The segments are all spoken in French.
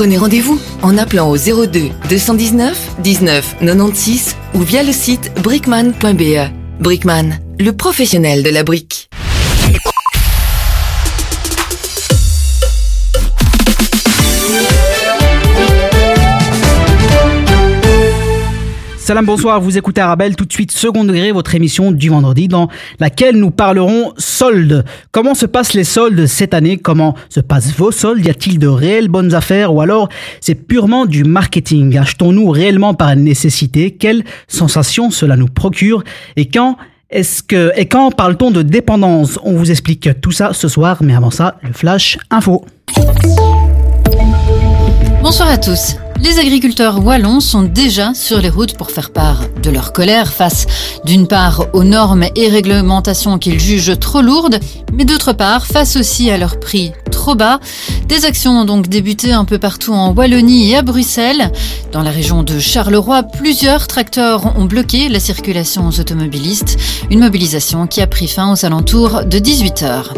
Prenez rendez-vous en appelant au 02 219 19 96 ou via le site brickman.be. Brickman, le professionnel de la brique. Salam, bonsoir, vous écoutez Arabelle, tout de suite second degré, votre émission du vendredi dans laquelle nous parlerons soldes. Comment se passent les soldes cette année? Comment se passent vos soldes? Y a-t-il de réelles bonnes affaires? Ou alors c'est purement du marketing? Achetons-nous réellement par nécessité? Quelle sensation cela nous procure? Et quand est-ce que et quand parle-t-on de dépendance? On vous explique tout ça ce soir, mais avant ça, le flash info. Bonsoir à tous. Les agriculteurs wallons sont déjà sur les routes pour faire part de leur colère face d'une part aux normes et réglementations qu'ils jugent trop lourdes, mais d'autre part face aussi à leur prix trop bas. Des actions ont donc débuté un peu partout en Wallonie et à Bruxelles. Dans la région de Charleroi, plusieurs tracteurs ont bloqué la circulation aux automobilistes, une mobilisation qui a pris fin aux alentours de 18 heures.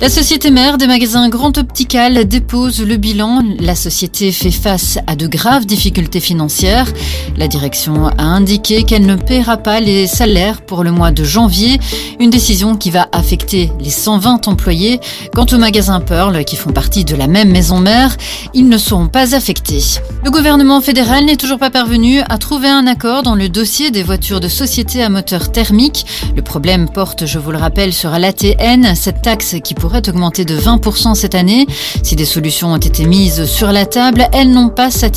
La société mère des magasins Grand Optical dépose le bilan. La société fait face à de graves difficultés financières. La direction a indiqué qu'elle ne paiera pas les salaires pour le mois de janvier, une décision qui va affecter les 120 employés. Quant aux magasins Pearl, qui font partie de la même maison mère, ils ne seront pas affectés. Le gouvernement fédéral n'est toujours pas parvenu à trouver un accord dans le dossier des voitures de société à moteur thermique. Le problème porte, je vous le rappelle, sur l'ATN, cette taxe qui pourrait augmenter de 20% cette année. Si des solutions ont été mises sur la table, elles n'ont pas satisfait.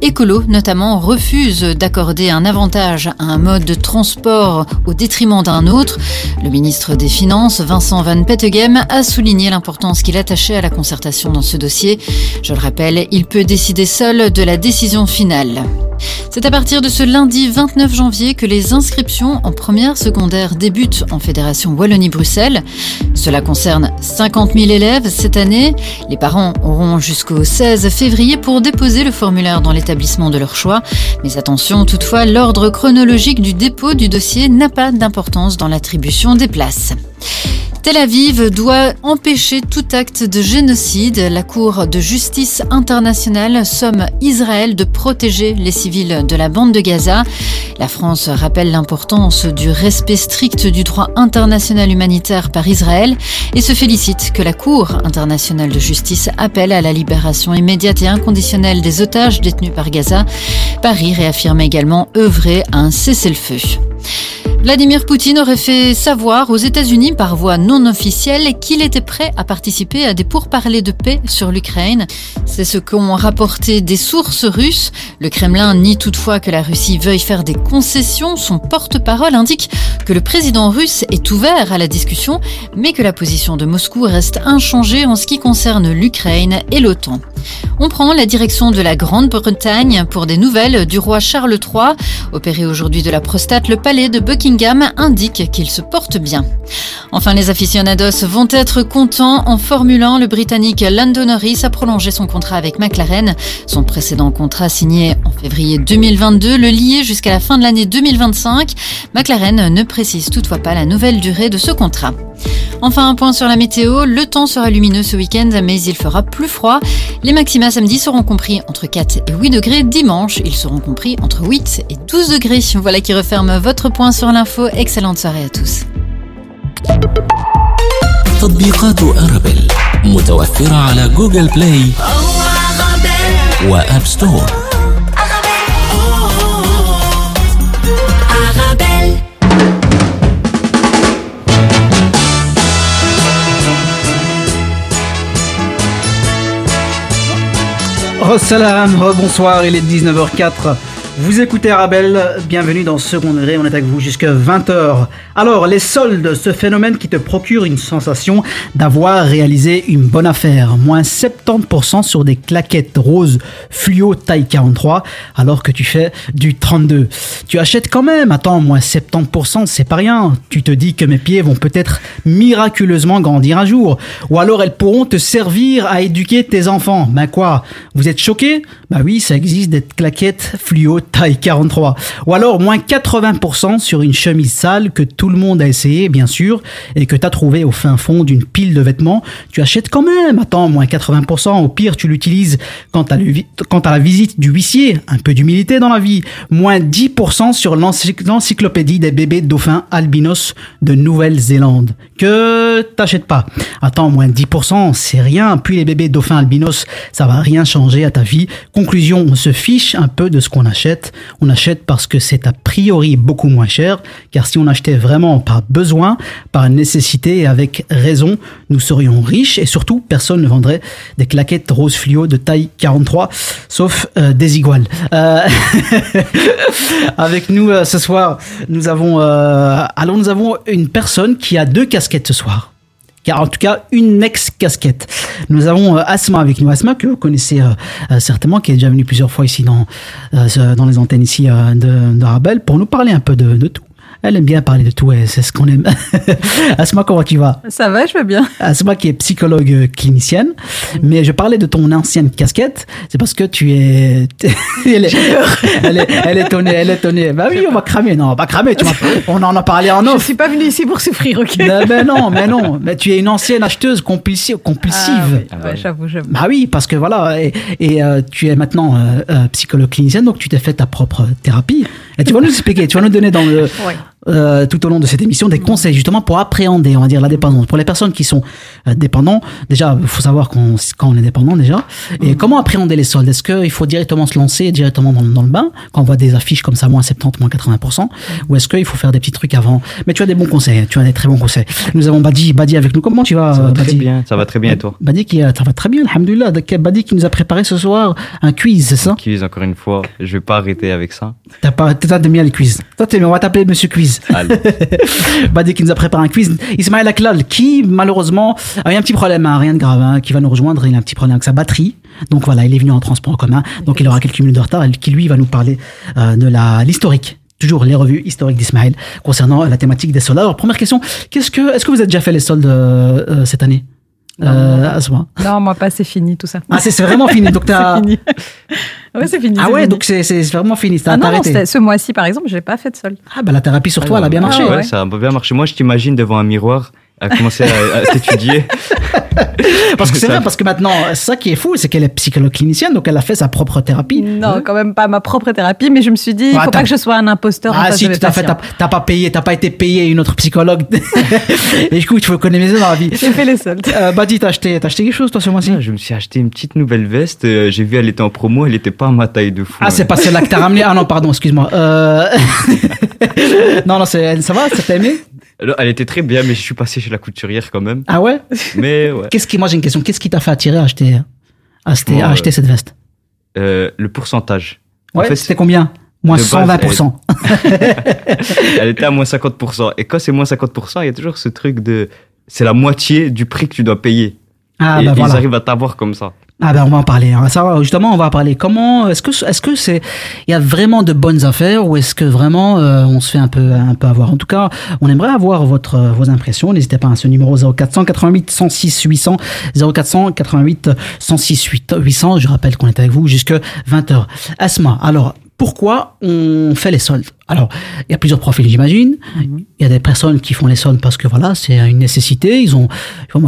Écolo, notamment, refuse d'accorder un avantage à un mode de transport au détriment d'un autre. Le ministre des Finances, Vincent Van Pettegem, a souligné l'importance qu'il attachait à la concertation dans ce dossier. Je le rappelle, il peut décider seul de la décision finale. C'est à partir de ce lundi 29 janvier que les inscriptions en première secondaire débutent en Fédération Wallonie-Bruxelles. Cela concerne 50 000 élèves cette année. Les parents auront jusqu'au 16 février pour déposer le formulaire dans l'établissement de leur choix. Mais attention, toutefois, l'ordre chronologique du dépôt du dossier n'a pas d'importance dans l'attribution des places. Tel Aviv doit empêcher tout acte de génocide. La Cour de justice internationale somme Israël de protéger les civils de la bande de Gaza. La France rappelle l'importance du respect strict du droit international humanitaire par Israël et se félicite que la Cour internationale de justice appelle à la libération immédiate et inconditionnelle des otages détenus par Gaza. Paris réaffirme également œuvrer à un cessez-le-feu. Vladimir Poutine aurait fait savoir aux États-Unis par voie non officielle qu'il était prêt à participer à des pourparlers de paix sur l'Ukraine. C'est ce qu'ont rapporté des sources russes. Le Kremlin nie toutefois que la Russie veuille faire des concessions. Son porte-parole indique que le président russe est ouvert à la discussion, mais que la position de Moscou reste inchangée en ce qui concerne l'Ukraine et l'OTAN. On prend la direction de la Grande-Bretagne pour des nouvelles du roi Charles III. Opéré aujourd'hui de la prostate, le palais de Buckingham indique qu'il se porte bien. Enfin, les aficionados vont être contents. En Formule 1, le Britannique Lando Norris a prolongé son contrat avec McLaren. Son précédent contrat signé en février 2022 le liait jusqu'à la fin de l'année 2025. McLaren ne précise toutefois pas la nouvelle durée de ce contrat. Enfin, un point sur la météo. Le temps sera lumineux ce week-end, mais il fera plus froid. Les maxima samedi seront compris entre 4 et 8 degrés. Dimanche, ils seront compris entre 8 et 12 degrés. Voilà qui referme votre point sur l'info. Excellente soirée à tous. تطبيقات أرابيل متوفرة على جوجل بلاي وآب ستور Salam, bonsoir, il est 19h04. Vous écoutez Arabelle, bienvenue dans Second Degré, on est avec vous jusqu'à 20h. Alors, les soldes, ce phénomène qui te procure une sensation d'avoir réalisé une bonne affaire. Moins 70% sur des claquettes roses fluo taille 43, alors que tu fais du 32. Tu achètes quand même, attends, moins 70%, c'est pas rien. Tu te dis que mes pieds vont peut-être miraculeusement grandir un jour. Ou alors elles pourront te servir à éduquer tes enfants. Ben quoi Vous êtes choqués? Bah oui, ça existe des claquettes fluo taille 43. Ou alors moins 80% sur une chemise sale que tout le monde a essayé, bien sûr, et que tu as trouvé au fin fond d'une pile de vêtements. Tu achètes quand même. Attends, moins 80%. Au pire, tu l'utilises quand tu as, la visite du huissier. Un peu d'humilité dans la vie. Moins 10% sur l'encyclopédie des bébés dauphins albinos de Nouvelle-Zélande. Que t'achètes pas. Attends, moins 10%, c'est rien. Puis les bébés dauphins albinos, ça va rien changer à ta vie. Conclusion, on se fiche un peu de ce qu'on achète. On achète parce que c'est a priori beaucoup moins cher. Car si on achetait vraiment par besoin, par nécessité et avec raison, nous serions riches et surtout personne ne vendrait des claquettes rose fluo de taille 43, sauf euh, des iguales. Euh, avec nous euh, ce soir, nous avons alors nous avons une personne qui a deux casquettes ce soir car en tout cas une ex-casquette. Nous avons euh, Asma avec nous, Asma que vous connaissez euh, euh, certainement, qui est déjà venue plusieurs fois ici dans, dans les antennes ici de, de Rabel, pour nous parler un peu de, de tout. Elle aime bien parler de tout, c'est ce qu'on aime. Asma, comment tu vas? Ça va, je vais bien. Asma qui est psychologue euh, clinicienne, mais je parlais de ton ancienne casquette, c'est parce que tu es... elle, est... elle, est... elle est étonnée, elle est étonnée. Bah oui, on va cramer, non, on va cramer, tu on en a parlé en off. Je suis pas venue ici pour souffrir, ok? Mais, mais non, mais non, mais tu es une ancienne acheteuse compulsive. compulsive. Ah, oui. j'avoue, j'avoue. Bah oui, parce que voilà, et, et euh, tu es maintenant euh, psychologue clinicienne, donc tu t'es fait ta propre thérapie. Et tu vas nous expliquer, tu vas nous donner dans le... Ouais. Euh, tout au long de cette émission des conseils justement pour appréhender, on va dire, la dépendance. Pour les personnes qui sont euh, dépendants, déjà, il faut savoir qu'on, quand on est dépendant déjà. Et mm. comment appréhender les soldes? Est-ce qu'il faut directement se lancer directement dans, dans, le bain? Quand on voit des affiches comme ça, moins 70, moins 80% Ou est-ce qu'il faut faire des petits trucs avant? Mais tu as des bons conseils, tu as des très bons conseils. Nous avons Badi, Badi avec nous. Comment tu vas, ça va Très bien, ça va très bien et toi? Badi qui, ça va très bien, alhamdoulilah. Badi qui nous a préparé ce soir un quiz, c'est ça? Un quiz, encore une fois. Je vais pas arrêter avec ça. T'as pas, t'as bien le quiz. Toi, on va t'appeler Monsieur Quiz. Allez. Badi qui nous a préparé un quiz. Ismaël Aklal, qui malheureusement a eu un petit problème, hein, rien de grave, hein, qui va nous rejoindre. Il a un petit problème avec sa batterie. Donc voilà, il est venu en transport en commun. Donc il aura quelques minutes de retard. Qui lui va nous parler euh, de la l'historique toujours les revues historiques d'Ismaël concernant la thématique des soldes. Alors première question, qu'est-ce que est-ce que vous avez déjà fait les soldes euh, euh, cette année? Euh, non, moi pas, c'est fini tout ça. Ah, c'est vraiment fini. Donc c'est fini. oui, c'est fini. Ah ouais, donc c'est vraiment fini. Ah non, non ce mois-ci, par exemple, je n'ai pas fait de solde. Ah bah la thérapie sur toi, elle a bien marché. ouais, ça a bien marché. Moi, je t'imagine devant un miroir à commencer à, t'étudier. parce que c'est vrai, parce que maintenant, ça qui est fou, c'est qu'elle est psychologue clinicienne, donc elle a fait sa propre thérapie. Non, quand même pas ma propre thérapie, mais je me suis dit, il ne faut pas que je sois un imposteur. Ah si, tout à fait, t'as pas payé, t'as pas été payé une autre psychologue. Et du coup, tu veux connaître dans la vie. J'ai fait les soldes. Euh, Badi, t'as acheté, as acheté quelque chose toi ce mois-ci? Je me suis acheté une petite nouvelle veste. Euh, j'ai vu, elle était en promo, elle était pas à ma taille de fou. Ah, c'est pas celle-là que t'as ramené Ah non, pardon, excuse-moi. Euh... non, non, ça va, ça t'a aimé? Elle était très bien, mais je suis passé chez la couturière quand même. Ah ouais? Mais ouais. Qu'est-ce qui, moi j'ai une question. Qu'est-ce qui t'a fait attirer à acheter, à acheter, cette veste? euh, Le pourcentage. Ouais, fait, c'était combien? Moins 120%. elle... était à moins 50%. Et quand c'est moins 50%, il y a toujours ce truc de. C'est la moitié du prix que tu dois payer. Ah, et bah ils arrivent à t'avoir comme ça. Ah ben on va en parler. Hein. Ça, justement, on va parler. Comment est-ce que est-ce que c'est il y a vraiment de bonnes affaires ou est-ce que vraiment euh, on se fait un peu un peu avoir? En tout cas, on aimerait avoir votre vos impressions. N'hésitez pas à ce numéro 0488 106 800 0488 106 800. Je rappelle qu'on est avec vous jusque 20h. Asma. Alors pourquoi on fait les soldes Alors, il y a plusieurs profils, j'imagine. Mhm. Il y a des personnes qui font les soldes parce que voilà, c'est une nécessité. Ils ont,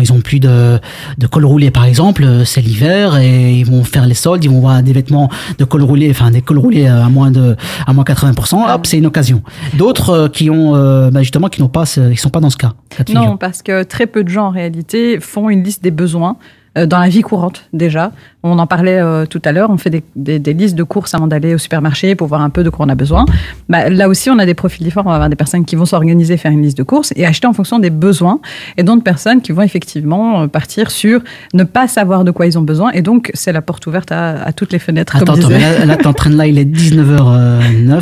ils ont plus de, de col roulé, par exemple. C'est l'hiver et ils vont faire les soldes. Ils vont voir des vêtements de col roulé, enfin des cols roulés à moins de, à moins 80%. Hop, c'est une occasion. D'autres euh, qui ont, euh, bah, justement, qui n'ont pas, ils sont pas dans ce cas. Non, parce que très peu de gens en réalité font une liste des besoins euh, dans la vie courante déjà. On en parlait euh, tout à l'heure, on fait des, des, listes de courses avant d'aller au supermarché pour voir un peu de quoi on a besoin. Bah, là aussi, on a des profils différents. On va avoir des personnes qui vont s'organiser, faire une liste de courses et acheter en fonction des besoins, et d'autres personnes qui vont effectivement euh, partir sur ne pas savoir de quoi ils ont besoin. Et donc, c'est la porte ouverte à, à toutes les fenêtres. Attends, comme là, là, es en train de, là, il est 19h09.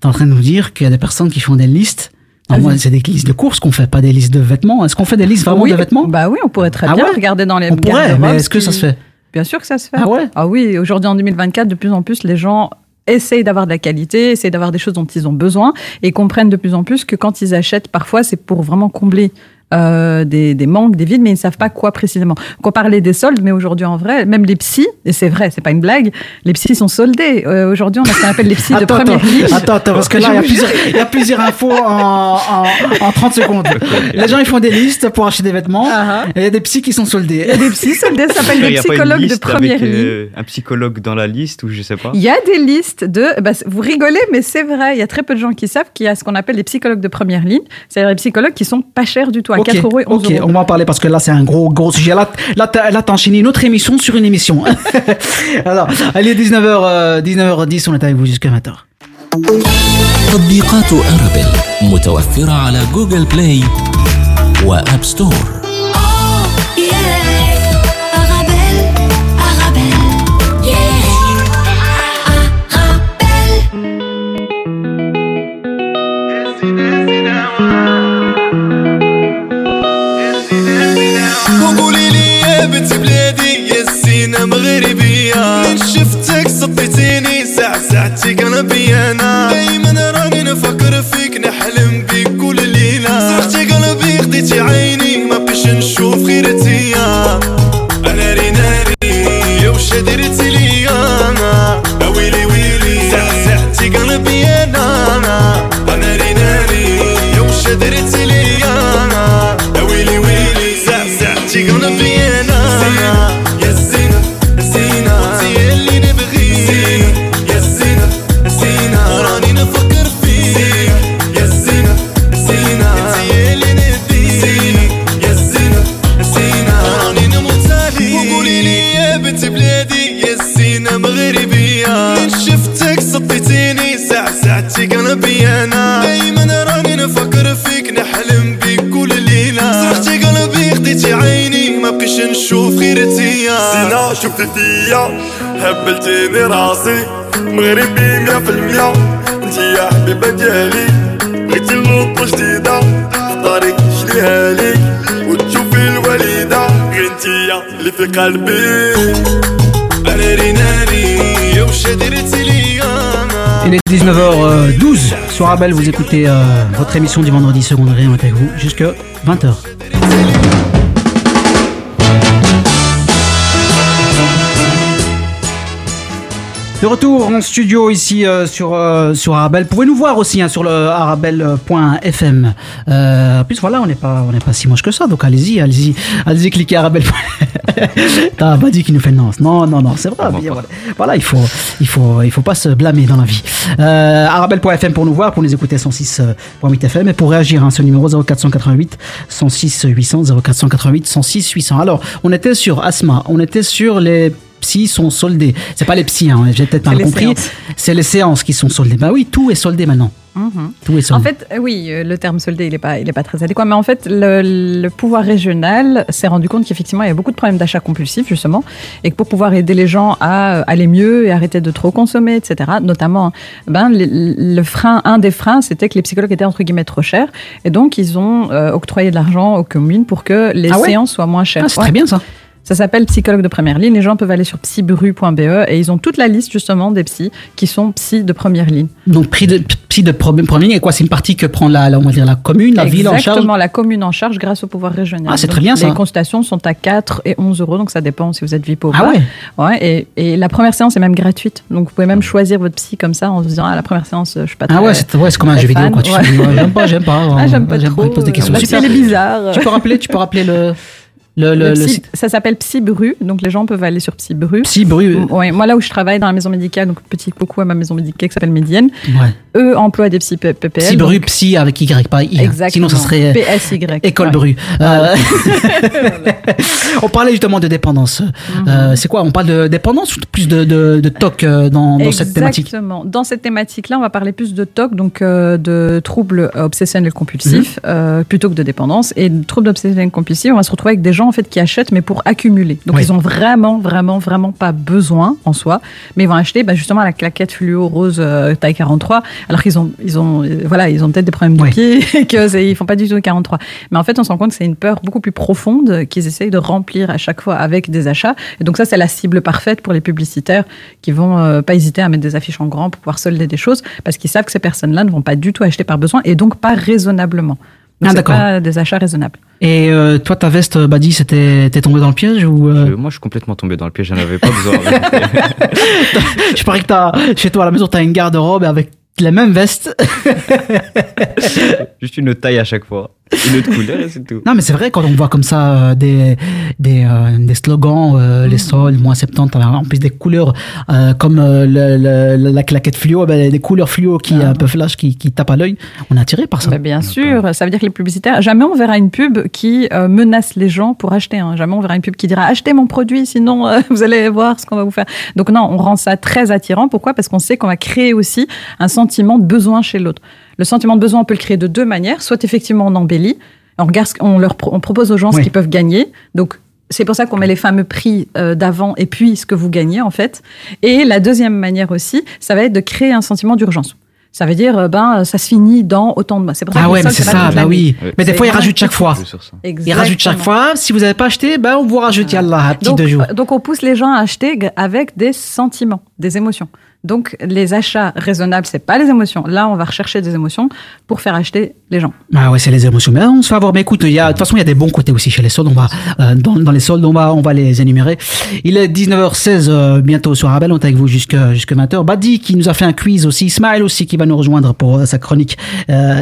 Tu es en train de nous dire qu'il y a des personnes qui font des listes moi, c'est des listes de courses qu'on fait, pas des listes de vêtements. Est-ce qu'on fait des listes vraiment de vêtements? Bah oui, on pourrait très ah bien regarder dans les. On pourrait, mais est-ce que ça se fait? Bien sûr que ça se fait. Ah ouais? Ah oui, aujourd'hui en 2024, de plus en plus, les gens essayent d'avoir de la qualité, essayent d'avoir des choses dont ils ont besoin et comprennent de plus en plus que quand ils achètent, parfois c'est pour vraiment combler euh, des, des, manques, des vides, mais ils ne savent pas quoi précisément. Qu'on parlait des soldes, mais aujourd'hui en vrai, même les psys, et c'est vrai, c'est pas une blague, les psys sont soldés. Euh, aujourd'hui, on a ce qu'on appelle les psys de première ligne. Attends, attends, parce que là, il y, a plusieurs, infos en, en, en, 30 secondes. Les gens, ils font des listes pour acheter des vêtements, uh-huh. et il y a des psys qui sont soldés. Il y a des psys soldés, ça s'appelle des psychologues de première ligne. Euh, un psychologue dans la liste, ou je sais pas. Il y a des listes de, bah, vous rigolez, mais c'est vrai, il y a très peu de gens qui savent qu'il y a ce qu'on appelle des psychologues de première ligne, c'est-à-dire des psychologues qui sont pas chers du tout, à 4 euros et 11 euros on va en parler parce que là, c'est un gros, gros sujet. Là, là, t'as enchaîné une autre émission sur une émission. Alors, allez, 19h, 19h10, on est avec vous jusqu'à 20h. تطبيقات أرابيل متوفرة على جوجل بلاي وأب ستور من شفتك صديتيني ساعة ساعتي قلبي أنا. دايما راني نفكر فيك نحلم بيك كل ليلة. سرحتي قلبي خديتي عيني. ما بقيش نشوف غيرتي. أنا ناري ناري يا وش درتي سينا شفتي فيا هبلتيني راسي مغربي مية في المية انتي يا حبيبة ديالي بغيتي اللوطة جديدة اختاري شريها لي وتشوفي الوليدة غير انتيا اللي في قلبي ناري ناري يا وش درتي ليا Il est 19h12 sur Abel, vous écoutez euh, votre émission du vendredi secondaire, on est avec vous jusqu'à 20h. De retour en studio ici euh, sur, euh, sur Arabelle. Vous pouvez nous voir aussi hein, sur le arabelle.fm. Euh, en plus, voilà, on n'est pas, on pas si moche que ça. Donc allez-y, allez-y, allez-y, cliquez Arabelle. T'as pas dit qu'il nous fait non. Non, non, non, c'est vrai. voilà. il faut, il faut, il faut pas se blâmer dans la vie. Euh, arabelle.fm pour nous voir, pour nous écouter 106.8 FM et pour réagir à hein, ce numéro 0488 106 800 0488 106 800. Alors, on était sur Asma, on était sur les psy sont soldés. C'est pas les psys, hein, j'ai peut-être mal compris. C'est les séances qui sont soldées. Bah oui, tout est soldé maintenant. Mhm. Tout est soldé. En fait, euh, oui, euh, le terme soldé, il n'est pas, il est pas très adéquat. Mais en fait, le, pouvoir régional s'est rendu compte qu'effectivement, il y a beaucoup de problèmes d'achat compulsif, justement, et que pour pouvoir aider les gens à euh, aller mieux et arrêter de trop consommer, etc., notamment, ben, le, frein, un des freins, c'était que les psychologues étaient entre guillemets trop chers. Et donc, ils ont octroyé de l'argent aux communes pour que les ah séances soient moins chères. Ah, c'est très bien ça. Ça s'appelle psychologue de première ligne. Les gens peuvent aller sur psybru.be et ils ont toute la liste justement des psys qui sont psy de première ligne. Donc psy de, psy de première ligne, et quoi C'est une partie que prend la, on va dire la commune, la ville en charge Exactement, la commune en charge grâce au pouvoir régional. Ah, c'est très bien ça. Les consultations sont à 4 et 11 euros, donc ça dépend si vous êtes vie pauvre. Ah ouais Ouais, et, et, la première séance est même gratuite. Donc vous pouvez même choisir votre psy comme ça en se disant, ah, la première séance, je suis pas très Ah ouais, c'est ouais, comme un jeu vidéo, quoi. Tu j'aime pas, j'aime pas. Ah, j'aime pas trop. Pose des questions. C'est bizarre. Tu peux rappeler, tu peux rappeler le. Le, Ça s'appelle Psybru, donc les gens peuvent aller sur Psybru. Psybru. Oui, moi là où je travaille dans la maison médicale, donc petit coucou à ma maison médicale qui s'appelle Médienne, eux emploient des psy PPL. Psybru, psy avec Y, pas I. Exactement. Sinon ça serait PSY. École Bru. Euh, on parlait justement de dépendance. Mhm. Euh, c'est quoi? On parle de dépendance ou plus de, de, de TOC euh, dans, dans cette thématique? Exactement. Dans cette thématique-là, on va parler plus de TOC, donc de troubles obsessionnels compulsifs, mhm. plutôt que de dépendance. Et troubles obsessionnels compulsifs, on va se retrouver avec des gens en fait qui achètent mais pour accumuler. Donc ils ont vraiment vraiment vraiment pas besoin en soi, mais ils vont acheter bah, justement la claquette fluo rose euh, taille 43 alors qu'ils ont ils ont euh, voilà, ils ont peut-être des problèmes de pied et que ils font pas du tout 43. Mais en fait, on se rend compte que c'est une peur beaucoup plus profonde qu'ils essayent de remplir à chaque fois avec des achats. Et donc ça c'est la cible parfaite pour les publicitaires qui vont euh, pas hésiter à mettre des affiches en grand pour pouvoir solder des choses parce qu'ils savent que ces personnes-là ne vont pas du tout acheter par besoin et donc pas raisonnablement. Donc, ah, d'accord. Pas des achats raisonnables. Et euh, toi, ta veste, Badi, c'était t'es tombé dans le piège ou euh? Moi, je suis complètement tombé dans le piège. J'en avais pas besoin. je parie que as, chez toi à la maison, t'as une garde-robe avec la même veste. Juste une taille à chaque fois. Une autre couleur, c'est tout. Non, mais c'est vrai, quand on voit comme ça euh, des, des, euh, des slogans, euh, les soldes, moins 70, en plus des couleurs comme le, la claquette fluo, ben, des couleurs fluo qui ah. un peu flash, qui, qui tapent à l'œil, on est attiré par ça. Ben, bien sûr, ça veut dire que les publicitaires, jamais on verra une pub qui menace les gens pour acheter. Hein. Jamais on verra une pub qui dira achetez mon produit, sinon vous allez voir ce qu'on va vous faire. Donc non, on rend ça très attirant. Pourquoi? Parce qu'on sait qu'on va créer aussi un sentiment de besoin chez l'autre. Le sentiment de besoin, on peut le créer de deux manières. Soit effectivement on embellit, on, regarde, on, leur, on propose aux gens ce qu'ils peuvent gagner. Donc c'est pour ça qu'on met les fameux prix euh, d'avant et puis ce que vous gagnez en fait. Et la deuxième manière aussi, ça va être de créer un sentiment d'urgence. Ça veut dire, euh, ben, ça se finit dans autant de mois. C'est pour ça ah ouais, mais c'est ça, bah oui. Mais des fois, ils rajoutent chaque fois. Ils rajoutent chaque fois. Si vous n'avez pas acheté, ben, on vous rajoute, yallah, petit donc, deux jours. Donc, on pousse les gens à acheter avec des sentiments, des émotions. Donc, les achats raisonnables, c'est pas les émotions. Là, on va rechercher des émotions pour faire acheter les gens. Ah ouais, c'est les émotions. Mais on se fait avoir. Mais écoute, de toute façon, il y a des bons côtés aussi chez les soldes. On va, euh, dans, les soldes, on va, on va les énumérer. Il est 19h16, euh, bientôt sur Arabelle. On est avec vous jusqu'à, jusqu'à 20h. Badi, qui nous a fait un quiz aussi. Smile aussi, qui va nous rejoindre pour euh, sa chronique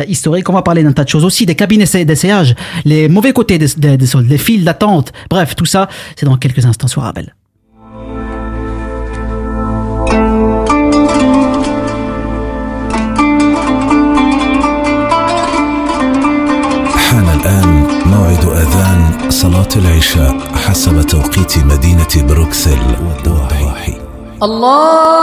historique. On va parler d'un tas de choses aussi. Des cabines d'essayage, les mauvais côtés des, des, des soldes, les files d'attente. Bref, tout ça, c'est dans quelques instants sur Arabelle. صلاة العشاء حسب توقيت مدينة بروكسل والضواحي الله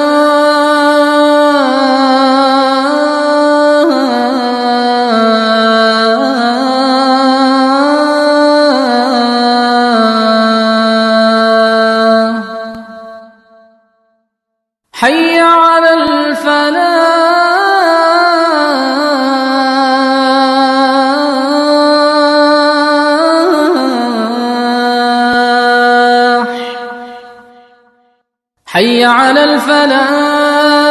حي على الفلاح.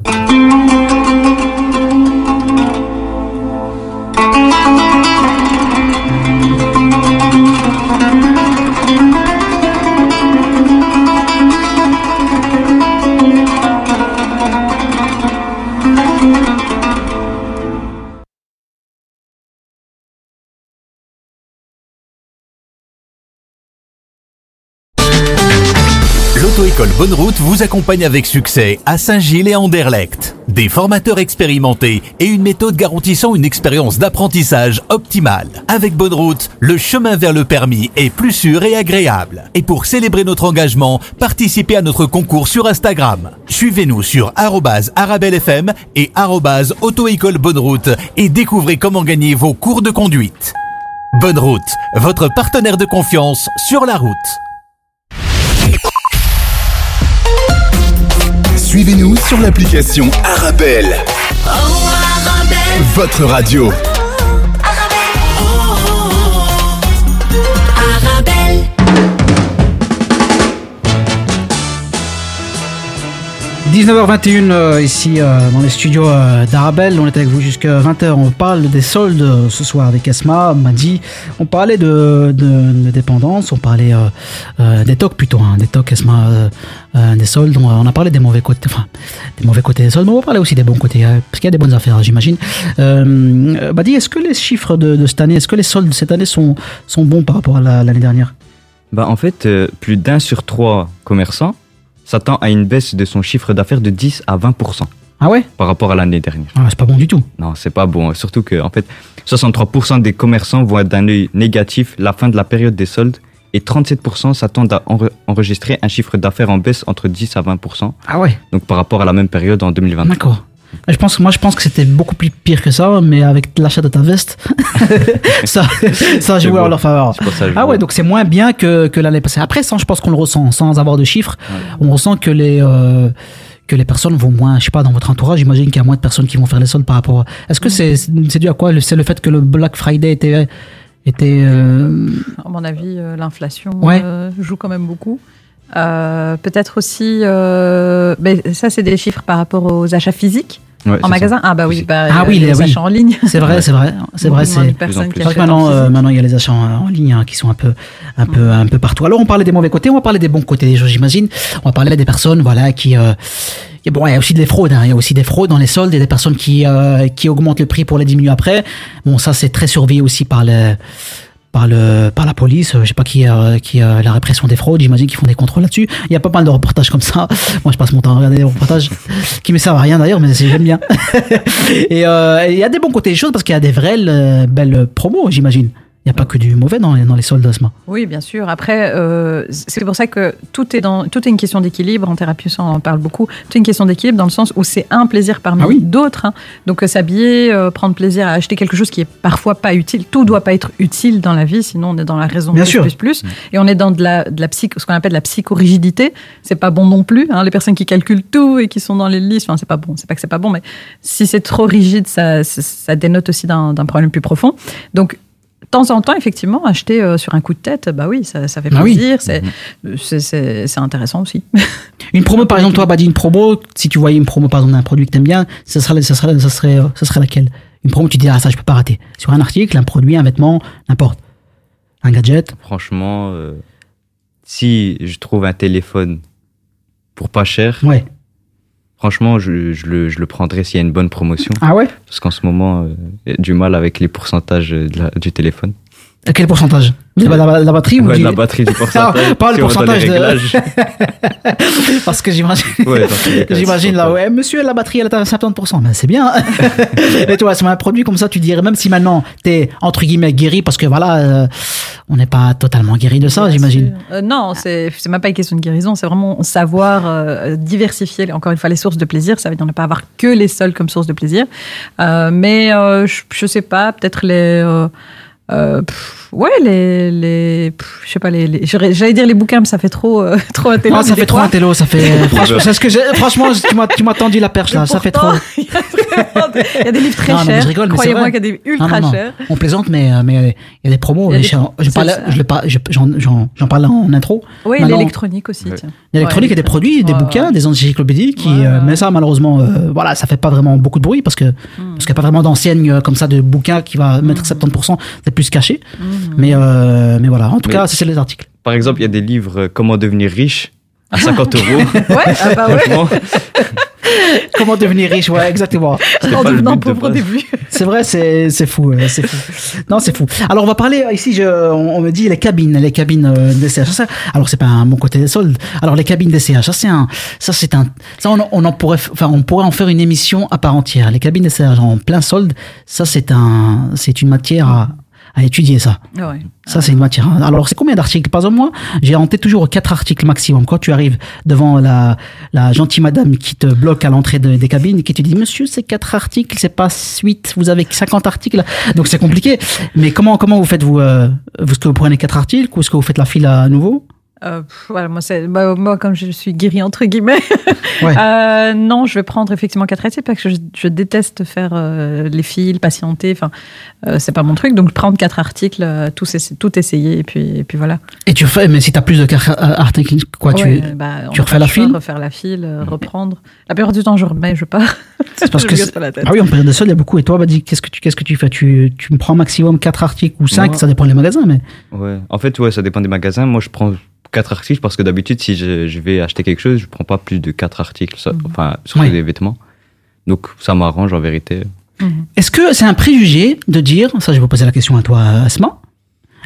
Bonne Route vous accompagne avec succès à Saint-Gilles et Anderlecht. Des formateurs expérimentés et une méthode garantissant une expérience d'apprentissage optimale. Avec Bonne Route, le chemin vers le permis est plus sûr et agréable. Et pour célébrer notre engagement, participez à notre concours sur Instagram. Suivez-nous sur arabellefm et auto-école Bonne Route et découvrez comment gagner vos cours de conduite. Bonne Route, votre partenaire de confiance sur la route. Suivez-nous sur l'application Arabelle. Votre radio. 19h21 euh, ici euh, dans les studios euh, d'Arabelle. On est avec vous jusqu'à 20h. On parle des soldes ce soir avec Asma, Madi. On parlait de, de, dépendance, on parlait des tocs plutôt, hein, des tocs Asma, des soldes. On, a parlé des mauvais côtés, enfin des mauvais côtés des soldes, mais on va parler aussi des bons côtés, parce qu'il y a des bonnes affaires, j'imagine. Madi, est-ce que les chiffres de, cette année, est-ce que les soldes de cette année sont, sont bons par rapport à l'année dernière? Bah, En fait, plus d'un sur trois commerçants s'attend à une baisse de son chiffre d'affaires de 10 à 20%. Ah ouais? Par rapport à l'année dernière. Ah, c'est pas bon du tout. Non, c'est pas bon. Surtout que, en fait, 63% des commerçants être d'un œil négatif la fin de la période des soldes et 37% s'attendent à enregistrer un chiffre d'affaires en baisse entre 10 à 20%. Ah ouais? Donc par rapport à la même période en 2020. D'accord. Je pense, moi, je pense que c'était beaucoup plus pire que ça, mais avec l'achat de ta veste, ça, ça a joué en leur faveur. Ah ouais, donc c'est moins bien que, que l'année passée. Après, ça, je pense qu'on le ressent, sans avoir de chiffres. On ressent que les, euh, que les personnes vont moins, je sais pas, dans votre entourage, j'imagine qu'il y a moins de personnes qui vont faire les soldes par rapport. Est-ce que c'est, c'est dû à quoi? C'est le fait que le Black Friday était. était euh... À mon avis, euh, l'inflation euh, joue quand même beaucoup. Peut-être aussi, mais ça c'est des chiffres par rapport aux achats physiques en magasin Ah bah oui, bah, ah, oui les, oui. achats en ligne. C'est vrai, c'est vrai, c'est vrai. C'est vrai que maintenant, euh, maintenant il y a les achats en, ligne hein, qui sont un peu, un peu, un peu partout. Alors on parlait des mauvais côtés, on va parler des bons côtés des choses, j'imagine. On va parler des personnes, voilà, qui euh, Bon, il y a aussi des fraudes. Hein. Il y a aussi des fraudes dans les soldes et des personnes qui euh, qui augmentent le prix pour les diminuer après. Bon, ça c'est très surveillé aussi par les par le par la police, je sais pas qui a qui a la répression des fraudes, j'imagine qu'ils font des contrôles là-dessus. Il y a pas mal de reportages comme ça. Moi, je passe mon temps à regarder des reportages qui me servent à rien d'ailleurs, mais j'aime bien. Euh, et il y a des bons côtés des choses parce qu'il y a des vraies euh, belles promos, j'imagine. Il n'y a pas que du mauvais dans, dans les soldes d'asma. Oui, bien sûr. Après, euh, c'est pour ça que tout est, dans, tout est une question d'équilibre. En thérapie, on en parle beaucoup. Tout est une question d'équilibre dans le sens où c'est un plaisir parmi ah d'autres. Hein. Donc, euh, s'habiller, euh, prendre plaisir à acheter quelque chose qui est parfois pas utile. Tout doit pas être utile dans la vie, sinon on est dans la raison bien plus, sûr. plus, plus. Et on est dans de la, de la psych, ce qu'on appelle la psychorigidité. C'est pas bon non plus. Hein. Les personnes qui calculent tout et qui sont dans les listes, enfin, c'est pas bon. C'est pas que c'est pas bon, mais si c'est trop rigide, ça, ça dénote aussi d'un problème plus profond. Donc, temps en temps, effectivement, acheter euh, sur un coup de tête, bah oui, ça, ça fait ah plaisir, mhm. c'est intéressant aussi. Une promo, par exemple, toi, bah, dis une promo, si tu voyais une promo, par exemple, d'un produit que tu aimes bien, ça serait, ça, serait, ça, serait, ça serait laquelle? Une promo, tu dis, ah, ça, je peux pas rater. Sur un article, un produit, un vêtement, n'importe. Un gadget? Franchement, euh, si je trouve un téléphone pour pas cher, ouais. Franchement, je, je, le, je, le, prendrais s'il y a une bonne promotion. Ah ouais? Parce qu'en ce moment, euh, il y a du mal avec les pourcentages de la, du téléphone. À quel pourcentage? La, la, la, batterie ouais, ou la batterie du pourcentage. pas le pourcentage de. Parce que j'imagine. Ouais, j'imagine là, ouais, monsieur, la batterie elle est à 70%. Ben, c'est bien. Mais tu vois, c'est un produit comme ça, tu dirais, même si maintenant t'es entre guillemets guéri, parce que voilà, euh, on n'est pas totalement guéri de ça, j'imagine. Euh, non, c'est même pas une question de guérison, c'est vraiment savoir euh, diversifier, encore une fois, les sources de plaisir. Ça veut dire ne pas avoir que les seuls comme source de plaisir. mais je, je sais pas, peut-être les Euh, pff, ouais, les, les pff, je sais pas, les, j'allais dire les bouquins, mais ça fait trop, euh, trop intello. Ah, ça fait trop télo, ça fait. franchement, c'est ce que franchement, tu m'as, tu m'as tendu la perche là, ça fait trop. Il y a des- il y a des livres très Non, non, mais chers. je rigole, mais c'est Croyez-moi qu'il y a des ultra non, non. chers. On plaisante, mais euh, mais il y a des promos. Des je, je- j'en, j'en, j'en parlais en intro. Oui, Maintenant, l'électronique aussi. tiens. L'électronique, il y a des produits, des Ouais, bouquins, des encyclopédies qui, euh, mais ça, malheureusement, euh, voilà, ça fait pas vraiment beaucoup de bruit parce que, Hmm. parce qu'il n'y a pas vraiment d'enseigne euh, comme ça de bouquins qui va mettre 70%, c'est plus caché. Hmm. Mais, euh, mais voilà, en tout Mais- cas, c'est les articles. Par exemple, il y a des livres euh, Comment devenir riche à 50 euros. Ouais, ah bah ouais. Comment devenir riche, ouais, exactement. En devenant pauvre au début. C'est vrai, c'est c'est fou, c'est fou. Non, c'est fou. Alors, on va parler ici. Je, on, on me dit les cabines, les cabines euh, des alors, c'est pas un bon côté des soldes. Alors, les cabines des CH, ça c'est un, ça c'est un, ça on, on en pourrait, enfin, on pourrait en faire une émission à part entière. Les cabines des CH en plein solde, ça c'est un, c'est une matière à, à étudier ça. Ouais. Ça, c'est une matière. Alors, c'est combien d'articles? Pas au moins. J'ai en tête toujours quatre articles maximum. Quand tu arrives devant la, la gentille madame qui te bloque à l'entrée de- des cabines et qui te dit, monsieur, c'est quatre articles, c'est pas suite, vous avez 50 articles. Donc, c'est compliqué. Mais comment, comment vous faites, vous, euh, vous, est-ce que vous prenez quatre articles ou est-ce que vous faites la file à nouveau? Euh, pff, voilà, moi, c'est, bah, moi, comme je suis guérie entre guillemets, Ouais. euh, non, je vais prendre effectivement quatre articles parce que je, je déteste faire euh, les fils, patienter. Enfin, euh, c'est pas mon truc. Donc, prendre quatre articles, euh, essa- tout essayer et puis, et puis voilà. Et tu refais, mais si t'as plus de quatre euh, articles, quoi, tu, bah, on tu refais la choix, file Refaire la file, euh, reprendre. La plupart du temps, je remets, je pars. C'est parce Je que pas la tête. ah oui, en période de solde, il y a beaucoup. Et toi, Badi, qu'est-ce que tu, qu'est-ce que tu fais? Tu, tu me prends maximum quatre articles ou cinq, Moi- ça dépend des magasins, mais. Ouais. En fait, ouais, ça dépend des magasins. Moi, je prends quatre articles parce que d'habitude, si je, je vais acheter quelque chose, je prends pas plus de quatre articles, ça- enfin, Ouais. des vêtements. Donc, ça m'arrange en vérité. Est-ce que c'est un préjugé de dire, ça je vais vous poser la question à toi Asma,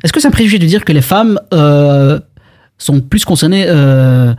est-ce que c'est un préjugé de dire que les femmes euh, sont plus concernées euh,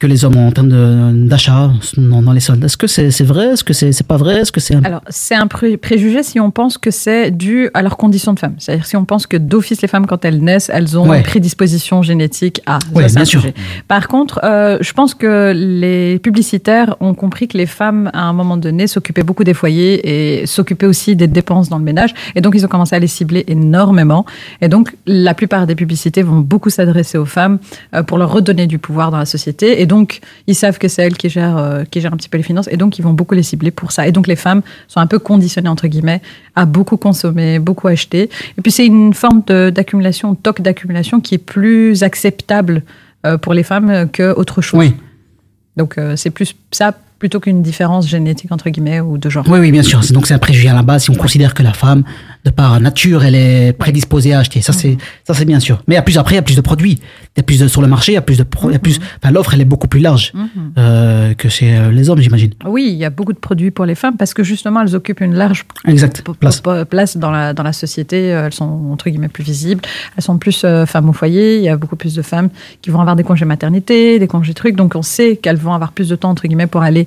que les hommes en termes d'achat dans, les soldes Est-ce que c'est vrai? Est-ce que c'est c'est pas vrai? Est-ce que c'est un- Alors, c'est un pré- préjugé si on pense que c'est dû à leur condition de femme. C'est-à-dire si on pense que d'office, les femmes, quand elles naissent, elles ont Ouais. une prédisposition génétique à. C'est bien sûr. préjugé. Par contre, euh, je pense que les publicitaires ont compris que les femmes, à un moment donné, s'occupaient beaucoup des foyers et s'occupaient aussi des dépenses dans le ménage. Et donc, ils ont commencé à les cibler énormément. Et donc, la plupart des publicités vont beaucoup s'adresser aux femmes euh, pour leur redonner du pouvoir dans la société. Et donc, ils savent que c'est elles qui gèrent, euh, qui gèrent un petit peu les finances. Et donc, ils vont beaucoup les cibler pour ça. Et donc, les femmes sont un peu conditionnées, entre guillemets, à beaucoup consommer, beaucoup acheter. Et puis, c'est une forme d'accumulation, toc d'accumulation qui est plus acceptable euh, pour les femmes qu'autre chose. Oui. Donc, euh, c'est plus ça plutôt qu'une différence génétique, entre guillemets, ou de genre. Oui, oui, bien sûr. Donc c'est un préjugé à la base si on considère que la femme, de par nature, elle est prédisposée à acheter. Ça, c'est ça, c'est bien sûr. Mais plus après, il y a plus de produits. Il y a plus de, sur le marché, il y a plus de, pro- il y a plus. Enfin, l'offre, elle est beaucoup plus large Mhm. euh, que chez euh, les hommes, j'imagine. Oui, il y a beaucoup de produits pour les femmes parce que justement, elles occupent une large Exact. Place. place dans la, dans la société. Euh, Elles sont, entre guillemets, plus visibles. Elles sont plus euh, femmes au foyer. Il y a beaucoup plus de femmes qui vont avoir des congés maternité, des congés trucs. Donc, on sait qu'elles vont avoir plus de temps, entre guillemets, pour aller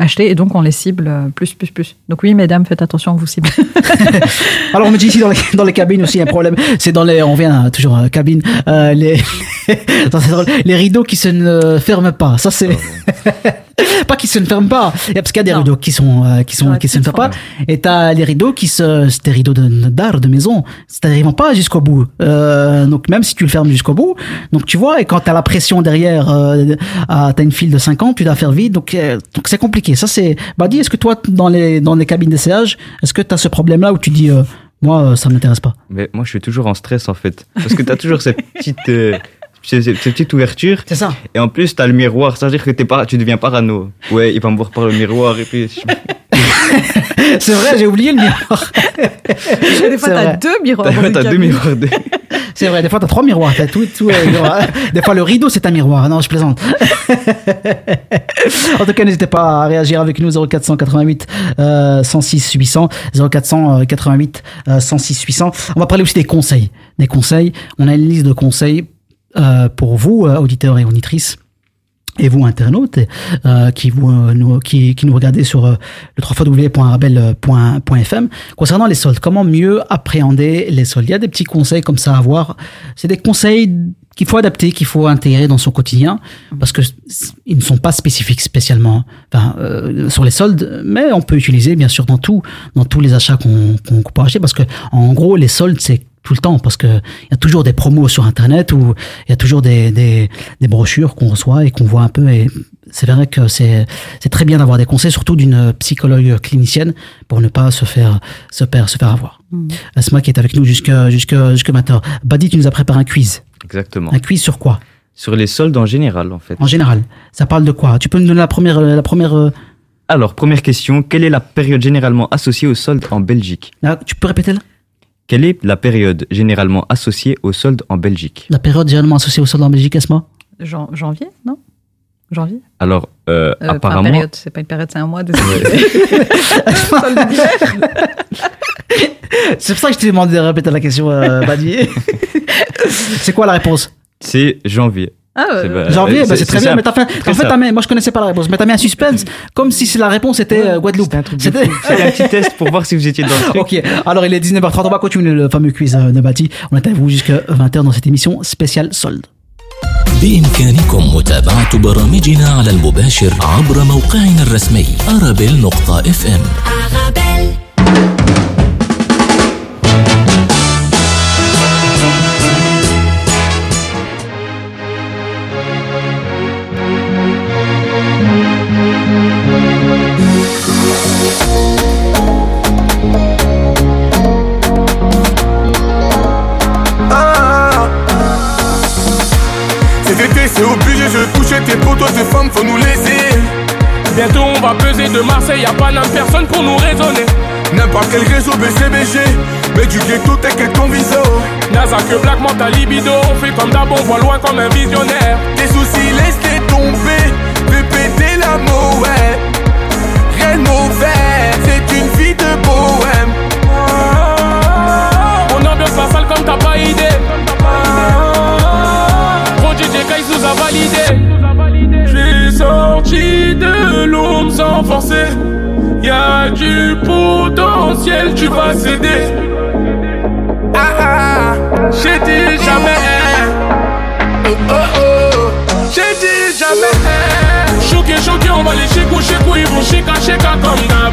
acheter. Et donc, on les cible euh, plus, plus, plus. Donc, oui, mesdames, faites attention, on vous cible. Alors on me dit ici dans les, dans les cabines aussi il y a un problème. C'est dans les, on vient à- toujours à la cabine, euh, les, les rideaux qui se ne ferment pas. Ça c'est pas qui se ne ferment pas. Parce qu'il y a des rideaux qui sont euh, qui sont qui se ne ferment pas. Et t'as les rideaux qui se, c'est des rideaux de- d'art de maison. C'est-à-dire pas jusqu'au bout. Euh, donc même si tu le fermes jusqu'au bout, donc tu vois. Et quand t'as la pression derrière, euh, t'as une file de 50, tu dois faire vite. Donc euh, donc c'est compliqué. Ça c'est. Bah dis, est-ce que toi dans les dans les cabines d'essayage, est-ce que t'as ce problème-là où tu dis euh, moi, euh, ça m'intéresse pas. Mais moi, je suis toujours en stress, en fait. Parce que tu as toujours cette petite, euh, cette petite ouverture. C'est ça. Et en plus, tu as le miroir. C'est-à-dire que t'es pas, tu deviens parano. Ouais, il va me voir par le miroir. Et puis, je- C'est vrai, j'ai oublié le miroir. Des fois, t'as deux miroirs. dans une t'as deux miroirs. de- C'est vrai, des fois t'as trois miroirs, t'as tout, tout euh, miroir. Des fois le rideau c'est un miroir. Non, je plaisante. en tout cas, n'hésitez pas à réagir avec nous 0488 euh, 106 800 0488 euh, 106 800. On va parler aussi des conseils. Des conseils. On a une liste de conseils euh, pour vous, euh, auditeurs et auditrices. Et vous, internautes, euh, qui, vous, euh, nous, qui, qui nous regardez sur euh, le www.arabelle.fm, concernant les soldes, comment mieux appréhender les soldes? Il y a des petits conseils comme ça à avoir. C'est des conseils qu'il faut adapter, qu'il faut intégrer dans son quotidien, parce que ils ne sont pas spécifiques spécialement euh, sur les soldes, mais on peut utiliser bien sûr dans tout, dans tous les achats qu'on peut acheter, parce que en gros les soldes c'est tout le temps parce que il y a toujours des promos sur internet ou il y a toujours des, des, des brochures qu'on reçoit et qu'on voit un peu et c'est vrai que c'est c'est très bien d'avoir des conseils surtout d'une psychologue clinicienne pour ne pas se faire se faire se faire avoir. Mm. Asma qui est avec nous jusqu'à jusqu'à jusqu'à maintenant. Badi, tu nous as préparé un quiz. Exactement. Un quiz sur quoi? Sur les soldes en général, en fait. En général, ça parle de quoi? Tu peux nous donner la première la première euh, Alors, première question, quelle est la période généralement associée aux soldes en Belgique? Là, tu peux répéter là? Quelle est la période généralement associée aux soldes en Belgique? La période généralement associée au solde en Belgique, Asma Jan- janvier, non? Janvier? Alors, euh, Euh, pas apparemment, période, c'est pas une période, c'est un mois, désolé. C'est pour ça que je t'ai demandé de répéter la question, euh, Badi. c'est quoi la réponse? C'est janvier. Ah, C'est euh, pas- Janvier, c'est- bah, c'est très c'est bien. simple. Mais t'as fait, Très en fait, t'as simple. mis- moi je connaissais pas la réponse, mais t'as mis un suspense, comme si la réponse était euh, Guadeloupe. C'était un truc de C'était- fou. C'était un petit test pour voir si vous étiez dans le truc. Ok, alors il est 19h30, on va continuer le fameux quiz euh, de Bati. On est avec vous jusqu'à 20h dans cette émission spéciale solde. بإمكانكم متابعة برامجنا على المباشر عبر موقعنا الرسمي أرابيل Bientôt on va peser de Marseille, y a pas n'importe personne pour nous raisonner. N'importe quel réseau BCBG Mais du ghetto t'inquiète ton viso Naza que Black monte ta libido, on fait comme d'hab, on voit loin comme un visionnaire. Tes soucis laisse-les tomber Fais péter la ouais Rien de mauvais C'est une vie de bohème On ambiance la salle comme t'as pas idée. Pro DJ Guys nous a validé. De l'ombre sans forcer. Y'a du potentiel, tu vas céder. Ah ah J'ai dit jamais. Oh oh oh. J'ai dit jamais. Choqué, choqué, on va les chécou, chécou, ils vont chéka, chéka comme d'hab.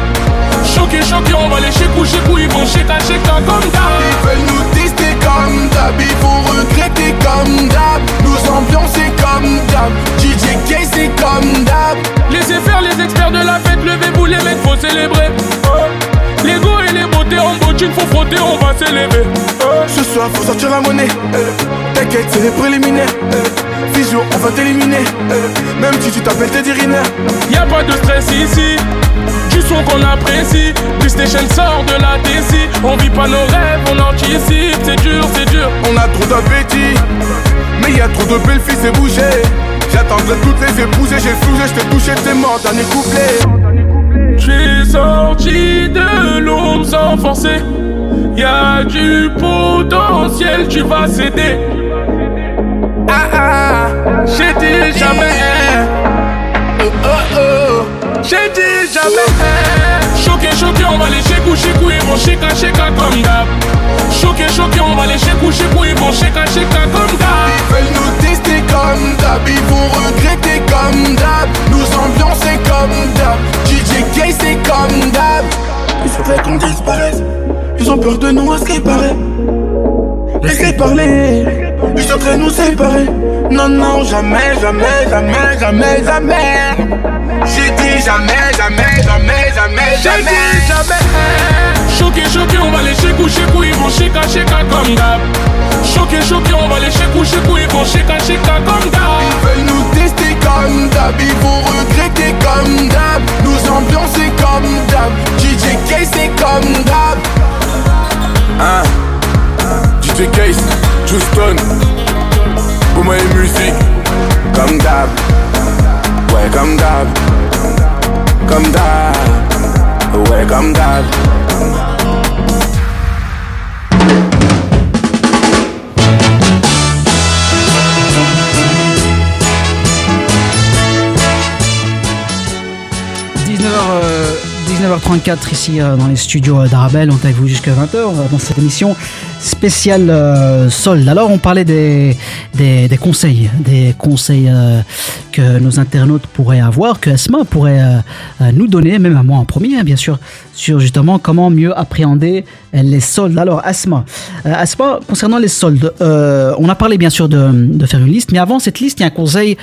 Choqué, choqué, on va les chécou, chécou, ils vont chéka, chéka comme Ils d'hab veulent nous tester comme d'hab Ils vont regretter comme d'hab. Nous ambiancer comme d'hab. DJ K c'est faut célébrer. Oh. Les go et les beautés en bottine, faut frotter, on va s'élever. Oh. Ce soir faut sortir la monnaie. Euh, T'inquiète c'est les préliminaires euh, Physio on va t'éliminer. Euh, Même si tu t'appelles Teddy Riner. Y'a pas de stress ici. Du son qu'on apprécie. PlayStation sort de la DC On vit pas nos rêves, on anticipe. C'est dur, c'est dur. On a trop d'appétit. Mais y a trop de belles filles c'est bougé. J'attendrai toutes les épouser J'ai flougé, je t'ai touché, t'es mort Dernier couplet J'ai sorti de l'ombre sans forcer. Y a du potentiel, tu vas céder. Ah ah J'ai dit jamais. Oh oh oh J'ai dit jamais. Choqué, choqué, on va les chécou, chécou, ils vont chéka, chéka comme d'hab. Choqué, choqué, on va les chécou, chécou, ils vont chéka, chéka comme d'hab. Ils veulent nous tester comme d'hab Ils vont regretter comme d'hab Nous ambiancer comme d'hab DJ K c'est comme d'hab. Il faudrait qu'on disparaisse. Ils ont peur de nous à ce qui paraît Laissez parler. Ils souhaiteraient nous séparer Non, non, jamais, jamais, jamais, jamais, jamais. J'ai dit jamais, jamais, jamais, jamais, J'ai jamais dit jamais. Choqué, choqué, on va les chécou, chécou, ils vont chéka, chéka comme d'hab. Choqué, choqué, on va les chécou, chécou, ils vont chéka, chéka comme d'hab. Ils veulent nous tester comme d'hab Ils vont regretter comme d'hab. Nous ambiancer comme d'hab. DJ K c'est comme d'hab. Hein? DJ Case, Houston. Moi et musique Comme d'hab. Ouais comme d'hab. Comme d'hab. Ouais comme d'hab 19h24 ici euh, dans les studios d'Arabelle. On est avec vous jusqu'à 20h euh, dans cette émission spéciale euh, solde. Alors on parlait des, conseils, des conseils euh, que nos internautes pourraient avoir, que Asma pourrait euh, euh, nous donner, même à moi en premier hein, bien sûr, sur justement comment mieux appréhender euh, les soldes. Alors Asma, euh, Asma concernant les soldes, euh, on a parlé bien sûr de, faire une liste, mais avant cette liste, il y a un conseil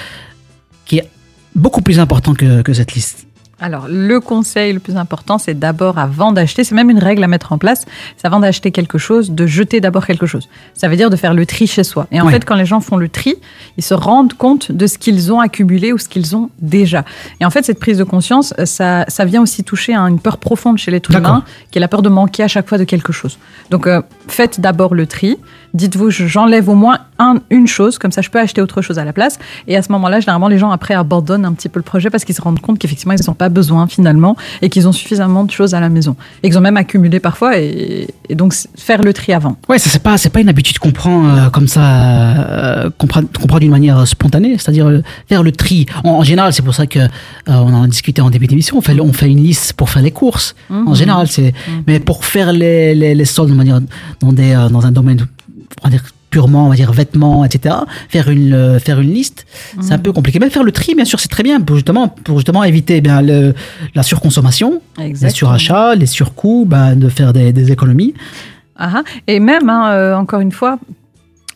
qui est beaucoup plus important que cette liste. Alors, le conseil le plus important, c'est d'abord, avant d'acheter, c'est même une règle à mettre en place, c'est avant d'acheter quelque chose, de jeter d'abord quelque chose. Ça veut dire de faire le tri chez soi. Et en Ouais. fait, quand les gens font le tri, ils se rendent compte de ce qu'ils ont accumulé ou ce qu'ils ont déjà. Et en fait, cette prise de conscience, euh, ça, ça vient aussi toucher à une peur profonde chez l'être humain, qui est la peur de manquer à chaque fois de quelque chose. Donc, euh, faites d'abord le tri. Dites-vous, je- j'enlève au moins un- une chose, comme ça je peux acheter autre chose à la place. Et à ce moment-là, généralement, les gens après abandonnent un petit peu le projet parce qu'ils se rendent compte qu'effectivement, ils n'ont pas besoin finalement et qu'ils ont suffisamment de choses à la maison. Et qu'ils ont même accumulé parfois et, et donc faire le tri avant. Ouais, ça c'est pas c'est pas une habitude qu'on prend euh, comme ça, euh, qu'on prend, qu'on prend d'une manière spontanée, c'est-à-dire euh, faire le tri. En, en général, c'est pour ça que euh, on en a discuté en début d'émission. On fait on fait une liste pour faire les courses. En Mhm. général, c'est mais pour faire les, les, les soldes de manière dans des dans un domaine on va dire purement on va dire vêtements etc faire une euh, faire une liste. C'est un peu compliqué. Mais faire le tri bien sûr c'est très bien pour justement pour justement éviter eh bien le, la surconsommation les surachats les surcoûts ben, de faire des, des économies. Ah, ah. Et même, hein, euh, encore une fois,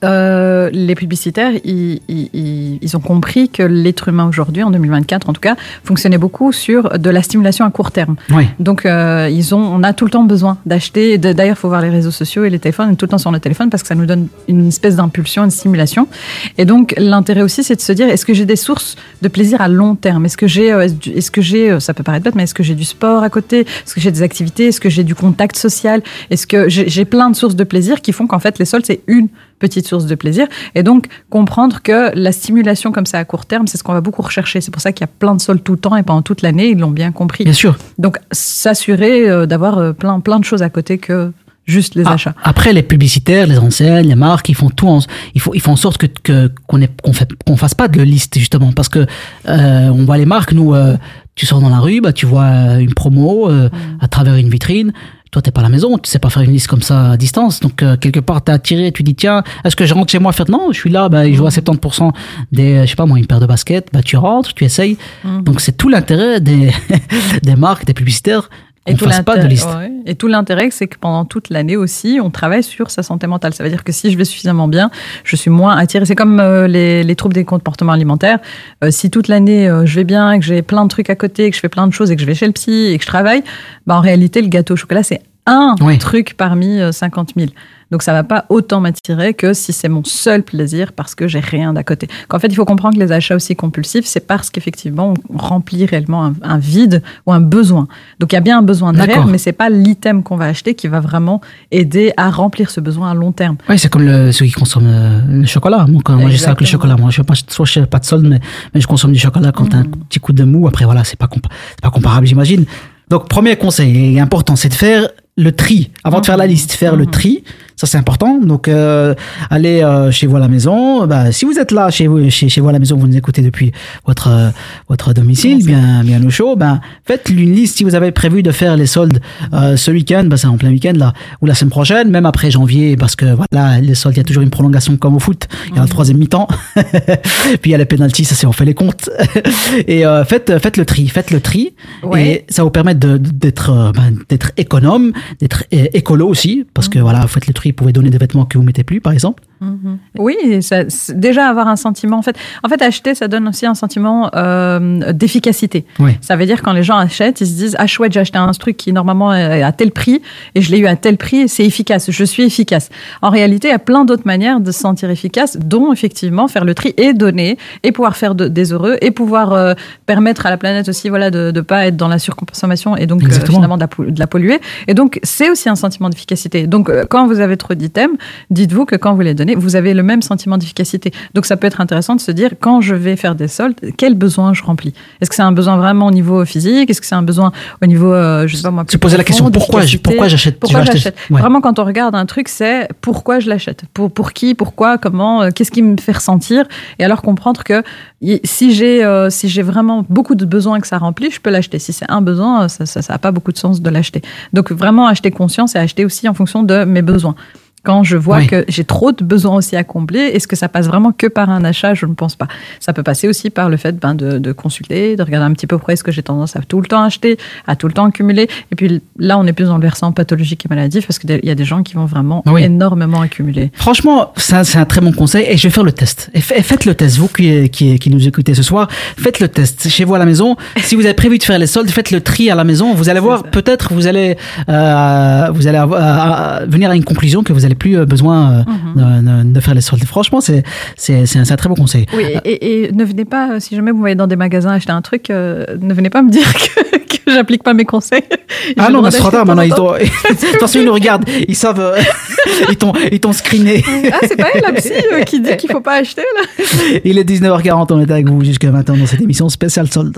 euh, les publicitaires, ils, ils- ils- ont compris que l'être humain aujourd'hui, en 2024 en tout cas, fonctionnait beaucoup sur de la stimulation à court terme. Oui. Donc, euh, ils ont, on a tout le temps besoin d'acheter. D'ailleurs, il faut voir les réseaux sociaux et les téléphones, tout le temps sur le téléphone parce que ça nous donne une espèce d'impulsion, une stimulation. Et donc, l'intérêt aussi, c'est de se dire, est-ce que j'ai des sources de plaisir à long terme? Est-ce que j'ai, euh, est-ce que j'ai, euh, ça peut paraître bête, mais est-ce que j'ai du sport à côté? Est-ce que j'ai des activités? Est-ce que j'ai du contact social? Est-ce que j'ai j'ai plein de sources de plaisir qui font qu'en fait, les soldes, c'est une petite source de plaisir. Et donc, comprendre que la stimulation comme ça à court terme, c'est ce qu'on va beaucoup rechercher. C'est pour ça qu'il y a plein de soldes tout le temps et pendant toute l'année, ils l'ont bien compris. Bien sûr. Donc, s'assurer euh, d'avoir euh, plein, plein de choses à côté que juste les Ah, achats. Après, les publicitaires, les enseignes, les marques, ils font tout en, ils font, ils font en sorte que, qu'on qu'on qu'on fasse pas de liste, justement. Parce que, euh, on voit les marques, nous, euh, tu sors dans la rue, bah, tu vois une promo, euh, à travers une vitrine. Toi, t'es pas à la maison, tu sais pas faire une liste comme ça à distance. Donc, euh, quelque part, t'es attiré, tu dis, tiens, est-ce que je rentre chez moi? Faire, non, je suis là, bah, je joue à 70% des, euh, je sais pas moi, une paire de baskets, bah, tu rentres, tu essayes. Mhm. Donc, c'est tout l'intérêt des, des marques, des publicitaires, qu'on tout fasse pas de l'intérêt- liste. ouais. Et tout l'intérêt, c'est que pendant toute l'année aussi, on travaille sur sa santé mentale. Ça veut dire que si je vais suffisamment bien, je suis moins attirée. C'est comme euh, les, les troubles des comportements alimentaires. Euh, si toute l'année euh, je vais bien, que j'ai plein de trucs à côté, que je fais plein de choses et que je vais chez le psy et que je travaille, bah, en réalité, le gâteau au chocolat, c'est un truc parmi euh, 50 000. Donc ça va pas autant m'attirer que si c'est mon seul plaisir parce que j'ai rien d'à côté. Qu'en fait, il faut comprendre que les achats aussi compulsifs, c'est parce qu'effectivement, on remplit réellement un, un vide ou un besoin. Donc il y a bien un besoin derrière, mais c'est pas l'item qu'on va acheter qui va vraiment aider à remplir ce besoin à long terme. Oui, c'est comme le, ceux qui consomment le, le chocolat. Moi, quand- moi j'ai ça avec le chocolat. Moi, je soit je pas de solde, mais, mais je consomme du chocolat quand t'as un petit coup de mou. Après, voilà, c'est pas, compa- pas comparable, j'imagine. Donc, premier conseil important, c'est de faire le tri. Avant de faire la liste, faire le tri. Ça, c'est important. Donc, euh, allez euh, chez vous à la maison. Bah, si vous êtes là chez vous, chez, chez vous à la maison, vous nous écoutez depuis votre, euh, votre domicile, bien, bien au chaud, ben, faites une liste. Si vous avez prévu de faire les soldes euh, ce week-end, bah, c'est en plein week-end là, ou la semaine prochaine, même après janvier, parce que voilà, les soldes, il y a toujours une prolongation comme au foot. Il y a la troisième mi-temps. Puis il y a les pénalties, ça c'est on fait les comptes. et euh, faites, faites le tri, faites le tri. Ouais. Et ça vous permet de- d'être ben, d'être économe, d'être écolo aussi, parce que voilà, faites le tri, vous pouvez donner des vêtements que vous mettez plus, par exemple. Mhm. Oui, ça- déjà avoir un sentiment. En fait, en fait, acheter, ça donne aussi un sentiment euh, d'efficacité. Oui. Ça veut dire quand les gens achètent, ils se disent ah chouette, j'ai acheté un truc qui normalement est à tel prix et je l'ai eu à tel prix, et c'est efficace. Je suis efficace. En réalité, il y a plein d'autres manières de se sentir efficace, dont effectivement faire le tri et donner et pouvoir faire de- des heureux et pouvoir euh, permettre à la planète aussi, voilà, de ne pas être dans la surconsommation et donc euh, finalement de la, pou- de la polluer. Et donc c'est aussi un sentiment d'efficacité. Donc euh, quand vous avez trop d'items, dites-vous que quand vous les donnez vous avez le même sentiment d'efficacité. Donc ça peut être intéressant de se dire, quand je vais faire des soldes, quel besoin je remplis? Est-ce que c'est un besoin vraiment au niveau physique? Est-ce que c'est un besoin au niveau, euh, je sais pas moi, Tu posais la question pourquoi, pourquoi j'achète? Pourquoi j'achète? Vraiment, quand on regarde un truc, c'est pourquoi je l'achète? Pour, pour qui? Pourquoi? Comment? Euh, Qu'est-ce qui me fait ressentir? Et alors comprendre que si j'ai euh, si j'ai vraiment beaucoup de besoins que ça remplit, je peux l'acheter. Si c'est un besoin, ça n'a ça, pas beaucoup de sens de l'acheter. Donc vraiment acheter conscience et acheter aussi en fonction de mes besoins. Quand je vois que j'ai trop de besoins aussi à combler, est-ce que ça passe vraiment que par un achat? Je ne pense pas. Ça peut passer aussi par le fait ben, de, consulter, de regarder un petit peu près ce que j'ai tendance à tout le temps acheter, à tout le temps accumuler. Et puis là, on est plus dans le versant pathologique et maladif parce qu'il y a des gens qui vont vraiment énormément accumuler. Franchement, c'est un très bon conseil et je vais faire le test. Et faites le test, vous qui, qui, nous écoutez ce soir, faites le test chez vous à la maison. si vous avez prévu de faire les soldes, faites le tri à la maison. Vous allez voir, peut-être vous allez, euh, vous allez euh, venir à une conclusion que vous allez plus euh, besoin euh, mhm. de, faire les soldes. Franchement, c'est c'est un, très beau conseil. Oui, et, ne venez pas, si jamais vous voyez dans des magasins acheter un truc, ne venez pas me dire que, que j'applique pas mes conseils. Ah non, mais c'est trop tard maintenant. Ils Attention, ils nous regardent. Ils savent. ils t'ont screené. Ah, c'est pas elle, la psy, qui dit qu'il faut pas acheter, là. Il est 19h40, on est avec vous jusqu'à maintenant dans cette émission spéciale solde.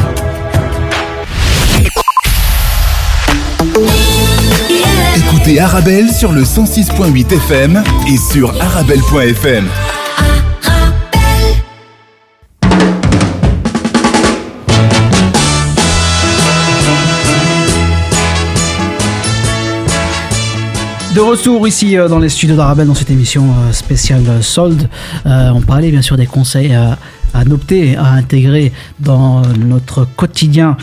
Écoutez Arabelle sur le 106.8 FM et sur arabelle.fm. De retour ici euh, dans les studios d'Arabelle dans cette émission euh, spéciale euh, solde. on parlait bien sûr des conseils à, à adopter, à intégrer dans notre quotidien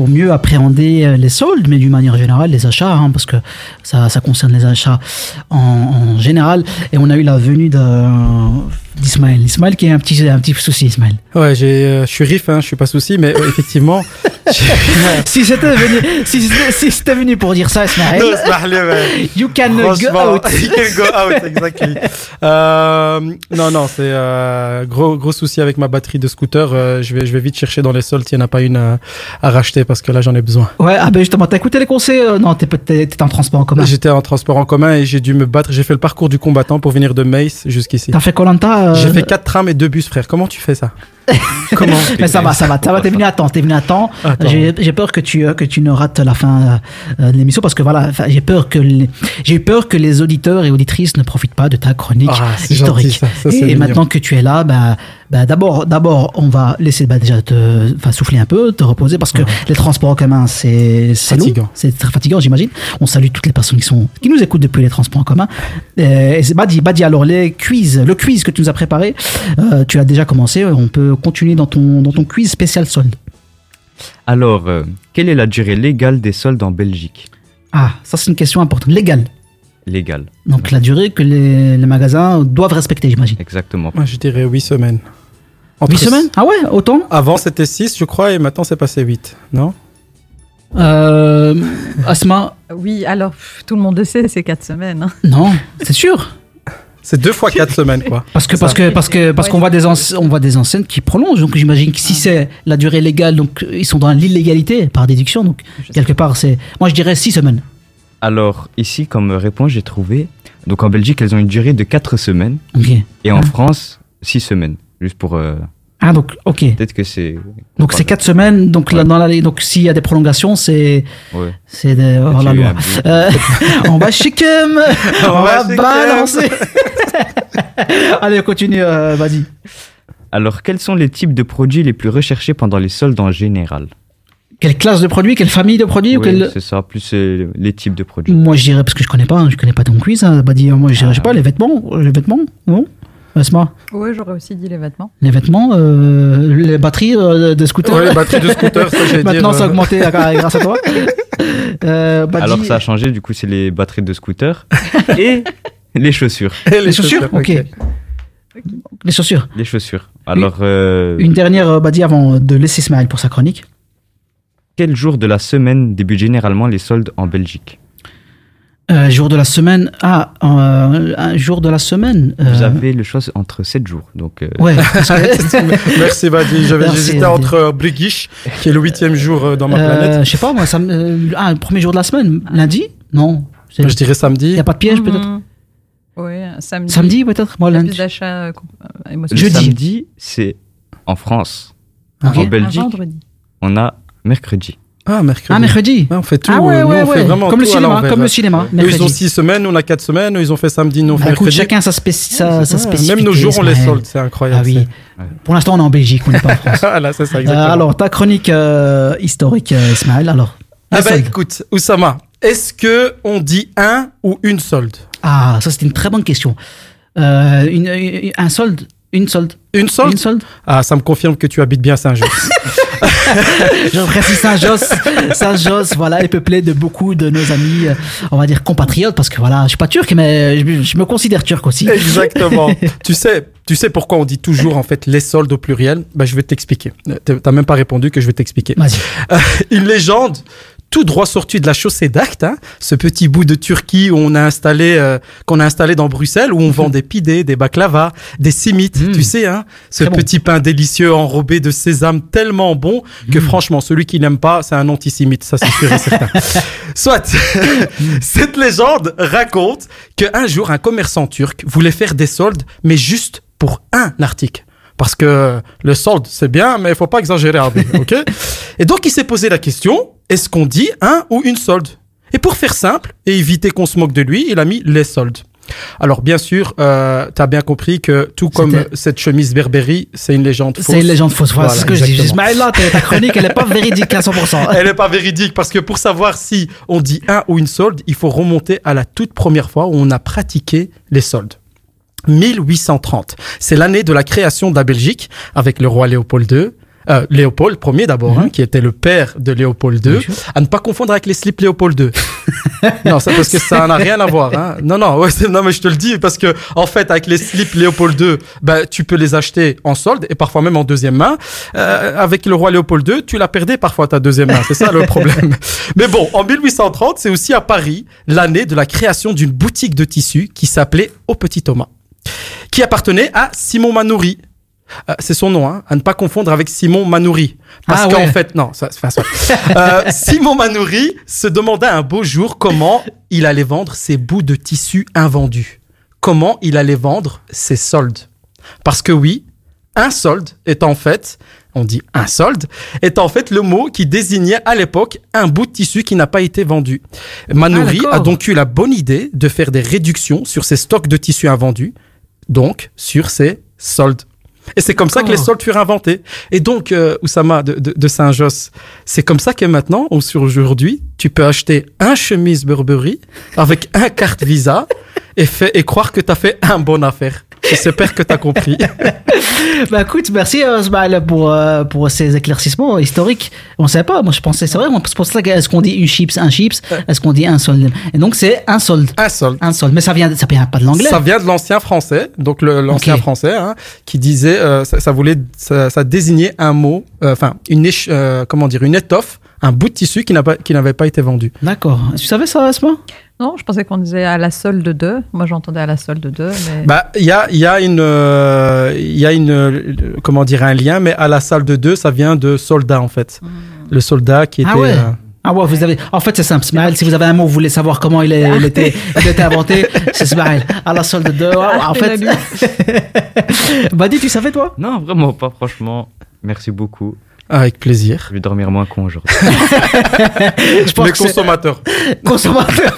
pour mieux appréhender euh, les soldes, mais d'une manière générale, les achats, hein, parce que ça, ça, concerne les achats en, en, général. Et on a eu la venue d'Ismaël. Ismaël qui est un petit, un petit souci, Ismaël. Ouais, euh, je suis riff, hein, je suis pas souci, mais euh, effectivement. si c'était venu, si c'était venu pour dire ça, Ismaël. you can go out. you can go out, exactly. Euh, non, non, c'est gros, gros souci avec ma batterie de scooter. je vais, je vais vite chercher dans les soldes s'il n'y en a pas une à, à racheter parce que là j'en ai besoin. Ouais, ah ben justement, t'as écouté les conseils euh, Non, t'étais en transport en commun. J'étais en transport en commun et j'ai dû me battre. J'ai fait le parcours du combattant pour venir de Mace jusqu'ici. T'as fait Colanta euh... J'ai fait 4 trams et 2 bus, frère. Comment tu fais ça? Comment Mais ça va, ça va, ça va. T'es venu à temps, t'es venu à temps. J'ai peur que tu euh, que tu ne rates la fin euh, de l'émission parce que voilà, j'ai peur que j'ai eu peur que les auditeurs et auditrices ne profitent pas de ta chronique ah, historique. et, maintenant que tu es là, bah, bah d'abord d'abord on va laisser bah, déjà te souffler un peu, te reposer parce que les transports en commun c'est fatigant, c'est très fatigant j'imagine. On salue toutes les personnes qui sont qui nous écoutent depuis les transports en commun. Et c'est Badi, Badi alors les quiz, le quiz que tu nous as préparé, euh, tu as déjà commencé. On peut continuer dans ton, dans ton quiz spécial solde. Alors, euh, quelle est la durée légale des soldes en Belgique? Ah, ça c'est une question importante. Légale Légale. Donc la durée que les, les magasins doivent respecter, j'imagine. Exactement. Moi, je dirais 8 semaines. 8 semaines Ah ouais, autant Avant c'était 6, je crois, et maintenant c'est passé 8, non euh, Asma Oui, alors tout le monde le sait, c'est 4 semaines. Hein. Non, c'est sûr c'est deux fois quatre semaines, quoi. Parce que, parce que, parce que, parce qu'on voit des, on voit des enseignes qui prolongent. Donc, j'imagine que si c'est la durée légale, donc ils sont dans l'illégalité par déduction. Donc, quelque part, c'est. Moi, je dirais six semaines. Alors, ici, comme réponse, j'ai trouvé. Donc, en Belgique, elles ont une durée de quatre semaines. Et en ah. France, six semaines. Juste pour. Euh, ah donc ok. Peut-être que c'est. Donc c'est quatre semaines. Donc là, dans la donc s'il y a des prolongations, c'est ouais. c'est hors la loi. Euh, on va chiquem, on, va, balancer. Allez, on continue, euh, vas-y. Alors, quels sont les types de produits les plus recherchés pendant les soldes en général? Quelle classe de produits, quelle famille de produits oui, quelle... c'est ça, plus euh, les types de produits. Moi, je dirais, parce que je connais pas, hein, je connais pas ton quiz, hein, bah, dis, moi, je dirais, je sais pas, les vêtements, les vêtements, non? Asma Oui, j'aurais aussi dit les vêtements. Les vêtements, euh, les batteries euh, de scooter. Oui, les batteries de scooter, ça j'ai Maintenant, ça a augmenté grâce à toi. Euh, Alors, ça a changé, du coup, c'est les batteries de scooter et les chaussures. Et les, chaussures, ok. Les chaussures. Les chaussures. Alors. Une, une dernière, Badi, avant de laisser Ismaël pour sa chronique. quel jour de la semaine débutent généralement les soldes en Belgique? Euh, jour de la semaine. Ah, euh, un jour de la semaine. euh, Vous avez le choix entre 7 jours. Donc, euh, Ouais. Merci Badi. J'avais Badi. entre Brigish, qui est le huitième jour dans ma Euh, planète. je sais pas, moi, ça euh, ah, le premier jour de la semaine, lundi? Non. Je dirais samedi. Il n'y a pas de piège peut-être Mhm. Oui, samedi. Samedi peut-être Moi lundi. samedi, c'est en France. En Belgique, vendredi. on a mercredi. Ah, mercredi. Ah, mercredi Ouais, on fait tout. Ah ouais, euh, nous, ouais, on fait ouais. vraiment Comme le tout à cinéma, comme le cinéma, Eux, ils ont six semaines, nous, on a quatre semaines. Eux, ils ont fait samedi, nous, on fait Bah, écoute, mercredi. chacun sa, sa, sa spécificité. Même nos jours, on les solde, c'est incroyable. Ah oui. Pour l'instant, on est en Belgique, on n'est pas en France. C'est ça, Euh, alors, ta chronique euh, historique, euh, Ismaël, alors. Ah bah écoute, Oussama, est-ce que on dit un ou une solde? Ah, ça, c'était une très bonne question. Euh, une- une- un solde Une solde Une solde? Une solde? Ah, ça me confirme que tu habites bien Saint-Jean. Je précise Saint-Josse. Saint-Josse, voilà, est peuplé de beaucoup de nos amis, euh, on va dire compatriotes, parce que voilà, je suis pas turc, mais je, je me considère turc aussi. Exactement. tu sais, tu sais pourquoi on dit toujours en fait les soldes au pluriel? Bah, je vais t'expliquer. Euh, T'as même pas répondu que je vais t'expliquer. Vas-y. Euh, une légende tout droit sortie de la chaussée d'Acte, hein, ce petit bout de Turquie où on a installé, euh, qu'on a installé dans Bruxelles, où on vend des pidés, des baklava, des simites, tu sais, hein, ce Très bon. petit pain délicieux enrobé de sésame tellement bon que franchement, celui qui n'aime pas, c'est un antisémite, ça c'est sûr et certain. Soit, cette légende raconte qu'un jour, un commerçant turc voulait faire des soldes, mais juste pour un article. Parce que le solde, c'est bien, mais il faut pas exagérer, Arbi, ok? Et donc, il s'est posé la question, est-ce qu'on dit un ou une solde? Et pour faire simple, et éviter qu'on se moque de lui, il a mis les soldes. Alors, bien sûr, euh, tu as bien compris que tout comme cette chemise Berberi, c'est une légende fausse. C'est une légende fausse. Voilà, c'est ce que je dis. Ismaël, là, ta chronique, elle est pas véridique à 100%. Elle n'est pas véridique parce que pour savoir si on dit un ou une solde, il faut remonter à la toute première fois où on a pratiqué les soldes. 1830. C'est l'année de la création de la Belgique avec le roi Léopold II. Euh, Léopold Ier d'abord, hein, qui était le père de Léopold II, à ne pas confondre avec les slips Léopold II. non, ça parce que ça n'a rien à voir. Hein. Non, non, ouais, non, mais je te le dis parce que en fait, avec les slips Léopold II, bah, tu peux les acheter en solde et parfois même en deuxième main. Euh, avec le roi Léopold II, tu la perdais parfois ta deuxième main. C'est ça le problème. mais bon, en 1830, c'est aussi à Paris l'année de la création d'une boutique de tissus qui s'appelait Au Petit Thomas, qui appartenait à Simon Manoury. Euh, c'est son nom, hein, à ne pas confondre avec Simon Manoury. Parce Ah qu'en ouais. fait, non, ça, enfin, soit. Euh, Simon Manoury se demanda un beau jour comment il allait vendre ses bouts de tissu invendus. Comment il allait vendre ses soldes. Parce que oui, un solde est en fait, on dit un solde, est en fait le mot qui désignait à l'époque un bout de tissu qui n'a pas été vendu. Manoury Ah, a donc eu la bonne idée de faire des réductions sur ses stocks de tissus invendus, donc sur ses soldes. Et c'est comme ça que les D'accord. soldes furent inventés. Et donc, euh, Oussama de, de, de Saint-Josse, c'est comme ça que maintenant, ou sur aujourd'hui, tu peux acheter un chemise Burberry avec un carte Visa et, fait, et croire que tu as fait un bon affaire. J'espère que tu as compris. bah écoute, merci euh, Ismaël pour, euh, pour ces éclaircissements historiques. On sait pas, moi je pensais, c'est vrai, c'est pour ça que est-ce qu'on dit une chips, un chips, est-ce qu'on dit un solde? Et donc c'est un solde. Un solde. Un solde, mais ça vient, ça vient pas de l'anglais. Ça vient de l'ancien français, donc l'ancien français, hein, qui disait, euh, ça, ça voulait, ça, ça désignait un mot, euh, enfin une euh, comment dire, une étoffe, un bout de tissu qui n'a pas, qui n'avait pas été vendu. D'accord. Tu savais ça, Asma? Non, je pensais qu'on disait à la solde de. Moi, j'entendais à la solde de. Mais... Bah, il y a, il y a une, euh, il y a une, euh, comment dire, un lien, mais à la salle de deux, ça vient de soldat en fait. Le soldat qui était. Ah ouais. euh, Ah ouais, vous avez. En fait, c'est simple, Ismaël. Si vous avez un mot, vous voulez savoir comment il, est, il était, il était inventé, c'est Ismaël. À la solde de. Ah, en fait. Badi, tu savais toi? Non, vraiment pas, franchement. Merci beaucoup. Avec plaisir. Je vais dormir moins con aujourd'hui. Je pense les que c'est- consommateurs. consommateur.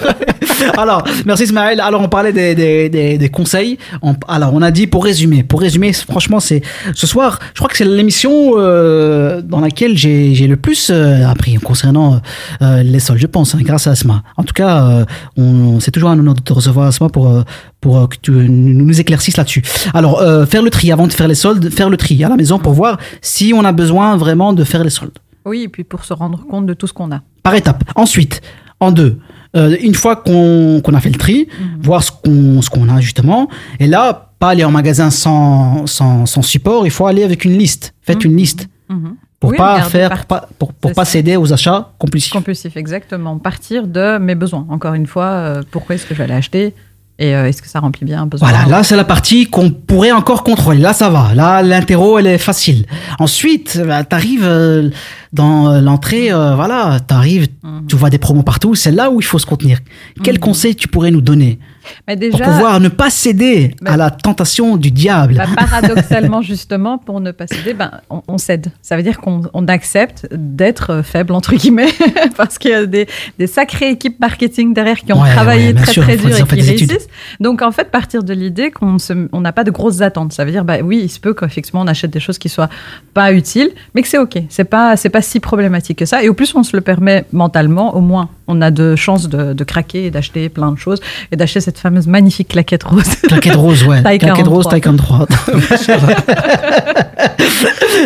alors, merci Ismaël. Alors, on parlait des, des, des, des conseils. On- alors, on a dit pour résumer. Pour résumer, franchement, c'est ce soir. Je crois que c'est l'émission euh, dans laquelle j'ai le plus euh, appris concernant euh, les sols. Je pense, hein, grâce à Asma. En tout cas, on, c'est toujours un honneur de te recevoir Asma pour pour que tu nous nous éclaircisses là-dessus. Alors, faire le tri avant de faire les soldes, faire le tri à la maison pour voir si on a besoin vraiment de faire les soldes Oui, et puis pour se rendre compte de tout ce qu'on a. par étapes. Ensuite, en deux, euh, une fois qu'on a fait le tri, voir ce qu'on a justement, et là, pas aller en magasin sans, sans, sans support, il faut aller avec une liste. Faites une liste. Mhm. Pour Oui, pas faire, pour pas, pour, pas céder aux achats compulsifs. Compulsif, exactement. Partir de mes besoins. Encore une fois, euh, pourquoi est-ce que je vais l'acheter et euh, est-ce que ça remplit bien un besoin Voilà, là c'est la partie qu'on pourrait encore contrôler. Là ça va. Là l'interro elle est facile. Ensuite, bah, t'arrives euh, dans euh, l'entrée, euh, voilà, t'arrives, Mhm. tu vois des promos partout. C'est là où il faut se contenir. Quel conseil tu pourrais nous donner Mais pour pouvoir ne pas céder Bah- à la tentation du diable bah, paradoxalement, justement, pour ne pas céder, ben, on, on cède. Ça veut dire qu'on on accepte d'être euh, faible, entre guilets, parce qu'il y a des, des sacrées équipes marketing derrière qui ont Ouais, travaillé ouais, très sûr, très dur et qui des études. réussissent. Donc, en fait, partir de l'idée qu'on n'a pas de grosses attentes. Ça veut dire, bah, oui, il se peut qu'effectivement, on achète des choses qui soient pas utiles, mais que c'est OK. C'est pas, pas si problématique que ça. Et au plus, on se le permet mentalement, au moins, on a de chances de, de craquer et d'acheter plein de choses et d'acheter cette fameuse magnifique claquette rose. Claquette rose, ouais. Taille Claquette rose, 43. taille 43.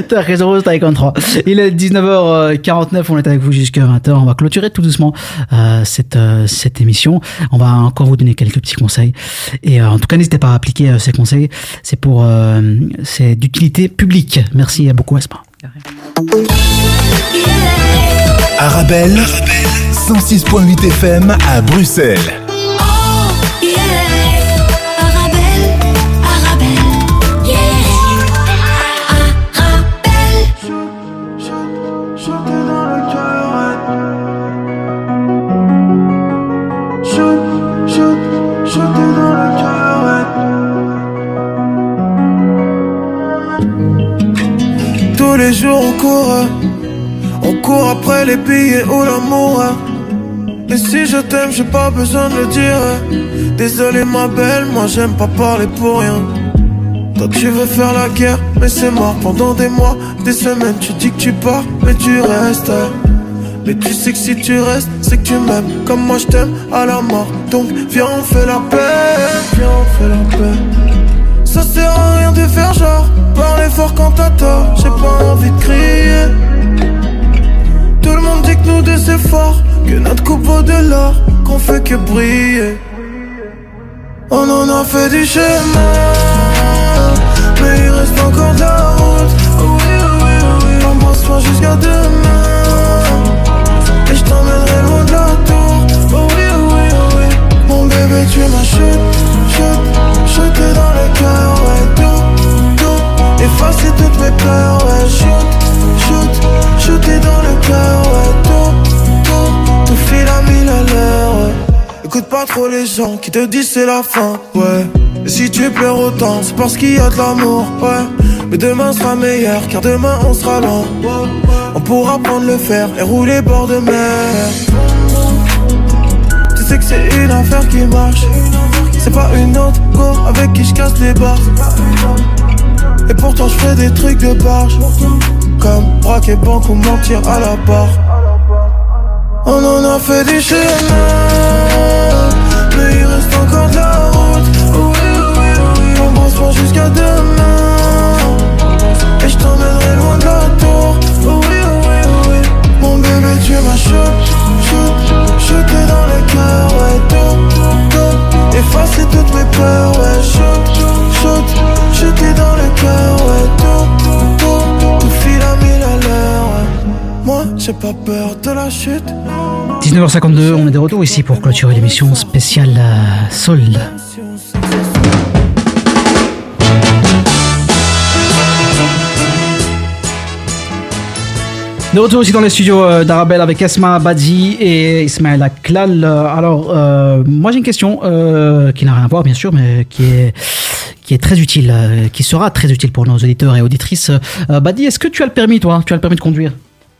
Claquette rose, taille 43. Il est 19h49, on est avec vous jusqu'à 20h. On va clôturer tout doucement euh, cette, euh, cette émission. On va encore vous donner quelques petits conseils. Et euh, en tout cas, n'hésitez pas à appliquer euh, ces conseils. C'est pour, euh, c'est d'utilité publique. Merci beaucoup, Esma. Arabelle, 106.8 FM à Bruxelles. On court après les billets ou l'amour. Et si je t'aime, j'ai pas besoin de le dire. Désolé ma belle, moi j'aime pas parler pour rien. Toi tu veux faire la guerre, mais c'est mort pendant des mois, des semaines. Tu dis que tu pars, mais tu restes. Mais tu sais que si tu restes, c'est que tu m'aimes comme moi je t'aime à la mort. Donc viens viens on fait la paix. Ça sert à rien de faire genre Parler fort quand t'as tort J'ai pas envie de crier. Tout le monde dit que nous deux c'est fort Que notre coupe vaut de l'or Qu'on fait que briller. On en a fait du chemin Mais il reste encore de la route. Oh oui, oh oui, oh oui Embrasse-moi jusqu'à demain Et je t'emmènerai loin de la tour. Oh oui, oui, oui Mon bébé tu m'as Shooté dans le cœur, ouais Tout, tout. Effacer toutes mes peurs, ouais Shoot, shoot. Shooté dans le cœur, ouais Tout, tout. Tout file à mille à l'heure, ouais. Écoute pas trop les gens qui te disent c'est la fin, ouais. Et si tu pleures autant, c'est parce qu'il y a de l'amour, ouais. Mais demain sera meilleur, car demain on sera loin On pourra prendre le fer et rouler bord de mer. Tu sais que c'est une affaire qui marche C'est pas une autre go avec qui je casse les barres Et pourtant je fais des trucs de barge Comme braquer banque ou mentir à la barre On en a fait du chemin Mais il reste encore de la route Oh oui, oh oui, oh oui Embrasse-moi jusqu'à demain Et je t'emmènerai loin de la tour Oh oui, oh oui, oh oui Mon bébé tu m'as shoot Shooté dans le cœur, ouais tout Effacer toutes mes peurs, ouais Shoot, shoot dans le cœur, ouais Tout, tout Tout. File à mille à l'heure, Moi j'ai pas peur de la chute. 19h52, on est de retour ici pour clôturer l'émission spéciale euh, solde. De retour aussi dans les studios euh, d'Arabelle avec Esma Badzi et Ismaël Aklal. Euh, Alors, euh, moi j'ai une question euh, qui n'a rien à voir bien sûr, mais qui est, qui est très utile, euh, qui sera très utile pour nos auditeurs et auditrices. Badi, est-ce que tu as le permis toi? Tu as le permis de conduire?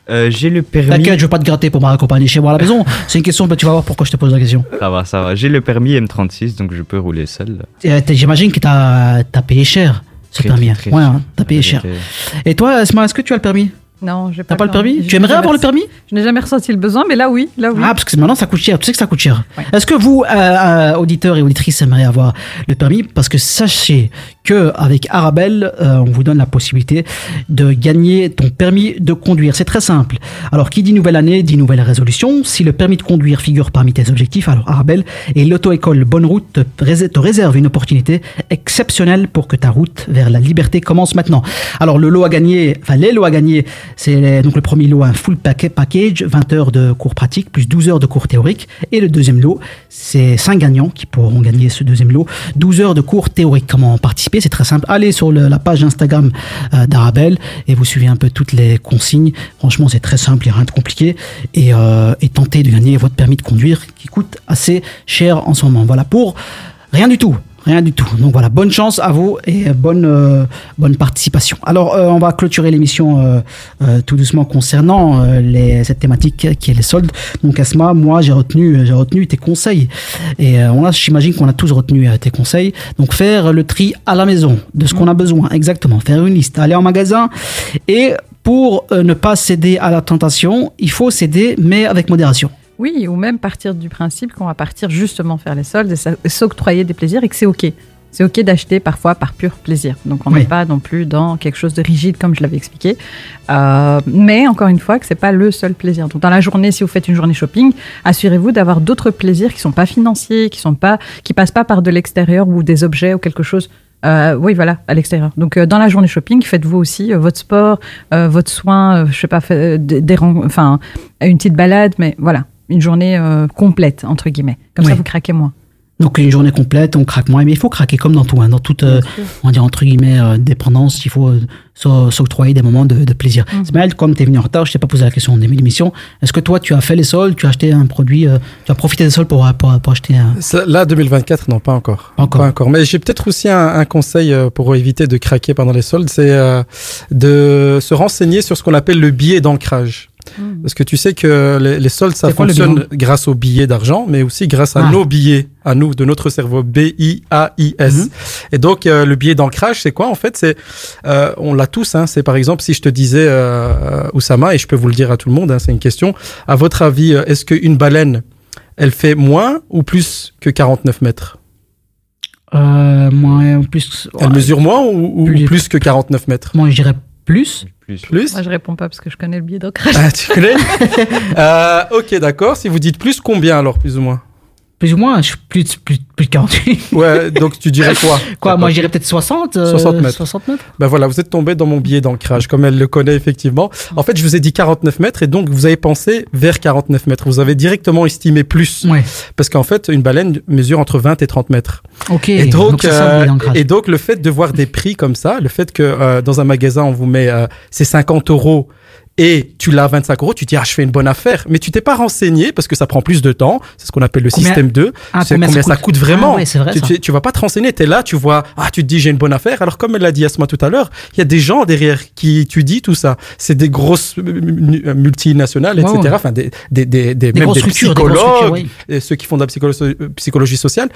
Euh, J'ai le permis. T'inquiète, je veux pas te gratter pour m'accompagner chez moi à la maison. C'est une question, bah, tu vas voir pourquoi je te pose la question. Ça va, ça va. J'ai le permis M36, donc je peux rouler seul. Euh, J'imagine que t'as as payé cher ce Très, permis. très, ouais, hein, t'as payé cher. Et toi, Esma, est-ce que tu as le permis? Non, j'ai pas, T'as pas le permis Tu aimerais avoir le permis Je n'ai jamais ressenti le besoin, mais là oui, là oui. Ah, parce que maintenant ça coûte cher. Tu sais que ça coûte cher. Est-ce que vous, euh, euh, auditeurs et auditrices, aimeriez avoir le permis? Parce que sachez que avec Arabelle, euh, on vous donne la possibilité de gagner ton permis de conduire. C'est très simple. Alors, qui dit nouvelle année dit nouvelle résolution. Si le permis de conduire figure parmi tes objectifs, alors Arabelle et l'auto-école Bonne Route te réservent une opportunité exceptionnelle pour que ta route vers la liberté commence maintenant. Alors, le lot à gagner, enfin les lots à gagner, C'est donc le premier lot, un full package, 20 heures de cours pratiques, plus 12 heures de cours théoriques. Et le deuxième lot, c'est 5 gagnants qui pourront gagner ce deuxième lot. 12 heures de cours théoriques. Comment participer? C'est très simple. Allez sur la page Instagram euh, d'Arabelle et vous suivez un peu toutes les consignes. Franchement, c'est très simple, il n'y a rien de compliqué. Et, euh, et tentez de gagner votre permis de conduire qui coûte assez cher en ce moment. Voilà pour rien du tout. Rien du tout. Donc voilà, bonne chance à vous et bonne, euh, bonne participation. Alors, euh, on va clôturer l'émission euh, tout doucement concernant cette thématique qui est les soldes. Donc Asma, moi j'ai retenu, j'ai retenu tes conseils. Et on a, j'imagine qu'on a tous retenu tes conseils. Donc faire le tri à la maison de ce qu'on a besoin, exactement. Faire une liste, aller en magasin. Et pour ne pas céder à la tentation, il faut céder, mais avec modération. Oui, ou même partir du principe qu'on va partir justement faire les soldes et s'octroyer des plaisirs et que c'est OK. C'est OK d'acheter parfois par pur plaisir. Donc on Oui. n'est pas non plus dans quelque chose de rigide comme je l'avais expliqué. Euh, mais encore une fois, que c'est pas le seul plaisir. Donc dans la journée, si vous faites une journée shopping, assurez-vous d'avoir d'autres plaisirs qui sont pas financiers, qui sont pas, qui passent pas par de l'extérieur ou des objets ou quelque chose. Euh, oui, voilà, à l'extérieur. Donc, euh, dans la journée shopping, faites-vous aussi euh, votre sport, votre soin, je sais pas, des, enfin, une petite balade, mais voilà, une journée euh, complète entre guillemets. Comme ça, vous craquez moins. Donc une journée complète, on craque moins, mais il faut craquer comme dans tout, hein, dans toute, euh, on va dire entre guillemets, euh, dépendance, il faut euh, s'o- s'octroyer des moments de, de plaisir. Ismaël, comme tu es venu en retard, je t'ai pas posé la question au début de l'émission, est-ce que toi tu as fait les soldes, tu as acheté un produit, euh, tu as profité des soldes pour, pour, pour acheter un... Ça, Là, 2024, non, pas encore. Encore. Pas encore. Mais j'ai peut-être aussi un, un conseil pour éviter de craquer pendant les soldes, c'est euh, de se renseigner sur ce qu'on appelle le billet d'ancrage. Parce que tu sais que les, les soldes, ça fonctionne grâce aux billets d'argent, mais aussi grâce à Ah. nos billets, à nous, de notre cerveau, B-I-A-I-S. Mhm. Et donc, euh, le billet d'ancrage, c'est quoi En fait, c'est, euh, on l'a tous. Hein, c'est par exemple, si je te disais, euh, Oussama, et je peux vous le dire à tout le monde, hein, c'est une question. À votre avis, euh, est-ce qu'une baleine, elle fait moins ou plus que 49 mètres? Euh, moins, plus... Elle mesure moins ou, ou Plus- plus, que 49 mètres? Moi je dirais plus. Plus. Plus Moi, je réponds pas parce que je connais le billet d'ancrage. Ah, tu connais euh, Ok, d'accord. Si vous dites plus, combien alors, plus ou moins? Plus ou moins, je suis plus, plus, plus de 48. Ouais, donc tu dirais quoi? Quoi, moi je dirais peut-être 60 euh, 60 mètres. 60 mètres Ben voilà, vous êtes tombé dans mon billet d'ancrage, comme elle le connaît effectivement. En fait, je vous ai dit 49 mètres et donc vous avez pensé vers 49 mètres. Vous avez directement estimé plus. Ouais. Parce qu'en fait, une baleine mesure entre 20 et 30 mètres. Ok, Et donc, euh, et donc le fait de voir des prix comme ça, le fait que euh, dans un magasin on vous met euh, c'est 50 euros et tu l'as à 25 euros, tu dis ah je fais une bonne affaire, mais tu t'es pas renseigné parce que ça prend plus de temps. C'est ce qu'on appelle le Combien- système 2. Ah, c'est combien combien, ça ça coûte vraiment. Ah ouais, vrai, tu, ça. tu, tu vas pas te renseigner, tu es là, tu vois ah tu te dis j'ai une bonne affaire. Alors comme elle l'a dit Asma tout à l'heure, il y a des gens derrière qui étudient tout ça. C'est des grosses euh, euh, multinationales, etc. Enfin des des des, des, Des même des psychologues, oui. ceux qui font de la psycholo- psychologie sociale,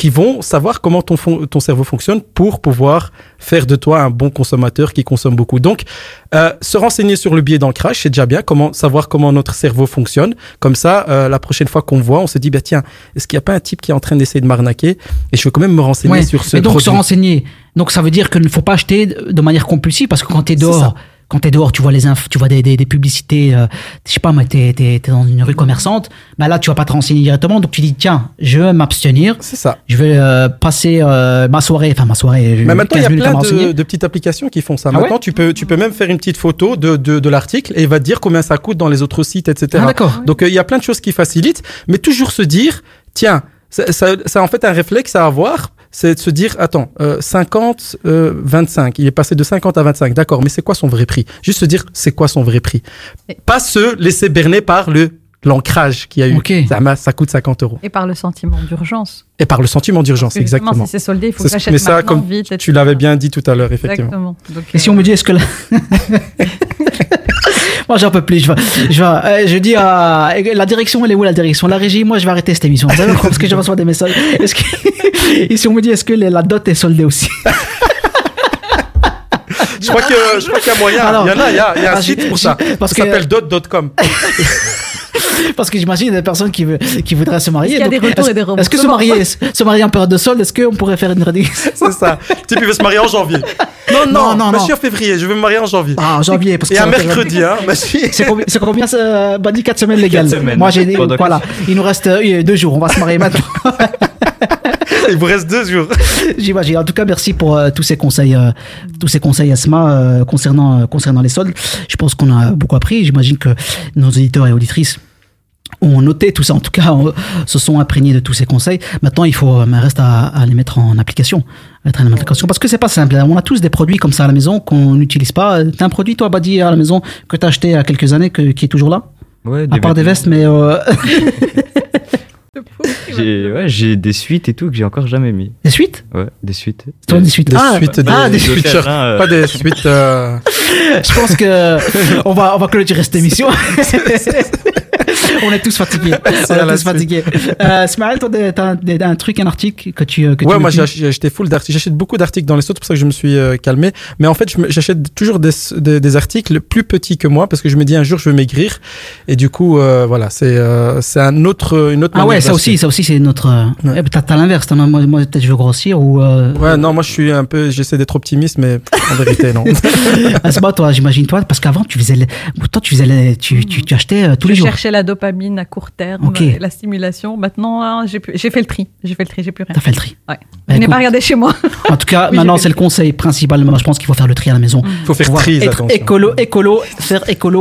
qui vont savoir comment ton, cerveau fonctionne pour pouvoir faire de toi un bon consommateur qui consomme beaucoup. Donc, euh, se renseigner sur le biais d'ancrage, c'est déjà bien, comment savoir comment notre cerveau fonctionne. Comme ça, euh, la prochaine fois qu'on voit, on se dit, bah, tiens, est-ce qu'il n'y a pas un type qui est en train d'essayer de m'arnaquer? Et je veux quand même me renseigner Ouais. sur ce Et donc produit. se renseigner. Donc ça veut dire qu'il ne faut pas acheter de manière compulsive parce que quand tu es dehors. Quand t'es dehors, tu vois les inf, tu vois des, des, des publicités, euh, je sais pas, mais t'es, t'es, t'es dans une rue commerçante, bah là tu vas pas te renseigner directement, donc tu dis tiens, je vais m'abstenir. C'est ça. Je vais euh, passer euh, ma soirée, enfin ma soirée. Mais maintenant, il y 15 a plein de, de petites applications qui font ça. Ah maintenant, ouais tu, peux, tu peux même faire une petite photo de, de, de l'article et il va te dire combien ça coûte dans les autres sites, etc. Ah, d'accord. Donc, euh, il y a plein de choses qui facilitent, mais toujours se dire, tiens, ça, ça, ça, en fait un réflexe à avoir, c'est de se dire, attends, euh, 50, euh, 25, il est passé de 50 à 25, d'accord, mais c'est quoi son vrai prix? Juste se dire, c'est quoi son vrai prix? Pas se laisser berner par le l'ancrage qu'il y a eu. Ça, m'a- ça coûte 50 euros. Et par le sentiment d'urgence. Et par le sentiment d'urgence, exactement. si c'est soldé, il faut C'est que j'achète Mais ça, comme vite, tu l'avais bien dit tout à l'heure, effectivement. Exactement. Donc, Et si on me dit est-ce que là... moi j'en peux plus. Je, vais, je, vais, euh, je dis à la direction, elle est où la direction? La régie, moi je vais arrêter cette émission. Vous savez, Parce que je reçois des messages. Est-ce que... Et si on me dit est-ce que la dot est soldée aussi? Je crois que je crois qu'il y a moyen. Alors, il y en a, il y a, il y a un ah, site pour ça. parce ça s'appelle dot.com. Parce que j'imagine des personnes qui, veut- qui voudraient se marier. Est-ce qu'il y a Donc, des retours et des Est-ce que se marier, se marier en période de solde, est-ce qu'on pourrait faire une réduction C'est ça. Type, il veut se marier en janvier. Non, non, Non, non, moi, non. je suis en février, je vais me marier en janvier. Ah, en janvier, parce que Et un mercredi, hein. C'est combien, c'est combien euh, bah, dit 4 semaines légales. Quatre semaines. Moi j'ai dit, voilà, il nous reste euh, deux jours, on va se marier maintenant. Il vous reste deux jours. J'imagine. En tout cas, merci pour euh, tous ces conseils, euh, tous ces conseils, Asma, euh, concernant, euh, concernant les soldes. Je pense qu'on a beaucoup appris. J'imagine que nos auditeurs et auditrices ont noté tout ça. En tout cas, on- se sont imprégnés de tous ces conseils. Maintenant, il faut, mais reste à, à les mettre en application. À mettre en application. Parce que c'est pas simple. On a tous des produits comme ça à la maison qu'on n'utilise pas. T'as un produit, toi, Badi, à la maison, que t'as acheté il y a quelques années, que- qui est toujours là? Ouais, À part des vestes, mais euh, J'ai ouais, j'ai des suites et tout que j'ai encore jamais mis. des suites? Ouais, des suites. Toi, des suites. Des Ah, suites, des, ah, des des suites. switchers, terrain, euh. pas des suites. euh, Je pense que on va, on va clôturer cette émission. on est tous fatigués. On est tous fatigués. Euh, Smaël, toi, t'as un truc, un article que tu. Que Ouais, tu moi j'ai ach- j'ai acheté full d'articles. J'achète beaucoup d'articles dans les sauts, c'est pour ça que je me suis euh, calmé. Mais en fait, j'achète toujours des, des, des articles plus petits que moi parce que je me dis un jour je veux maigrir. Et du coup, euh, voilà, c'est euh, c'est un autre, une autre Ah ouais, ça aussi, ça aussi, c'est notre. euh, eh, T'as t'as l'inverse. Moi, moi, peut-être je veux grossir ou. Euh... Ouais, non, moi je suis un peu, j'essaie d'être optimiste, mais en vérité, non. Asma, toi, j'imagine toi, parce qu'avant, tu faisais, toi, tu faisais, tu, tu, tu achetais euh, tous je les jours. cherchais la dopamine à court terme, la stimulation. Maintenant, hein, j'ai fait le tri. J'ai fait le tri, j'ai plus rien. T'as fait le tri. Ouais. Bah, je n'ai pas regardé chez moi. En tout cas, Oui, maintenant, c'est le conseil principal. Moi, je pense qu'il faut faire le tri à la maison. Faut faire Pouvoir tri, être attention. écolo, écolo, faire écolo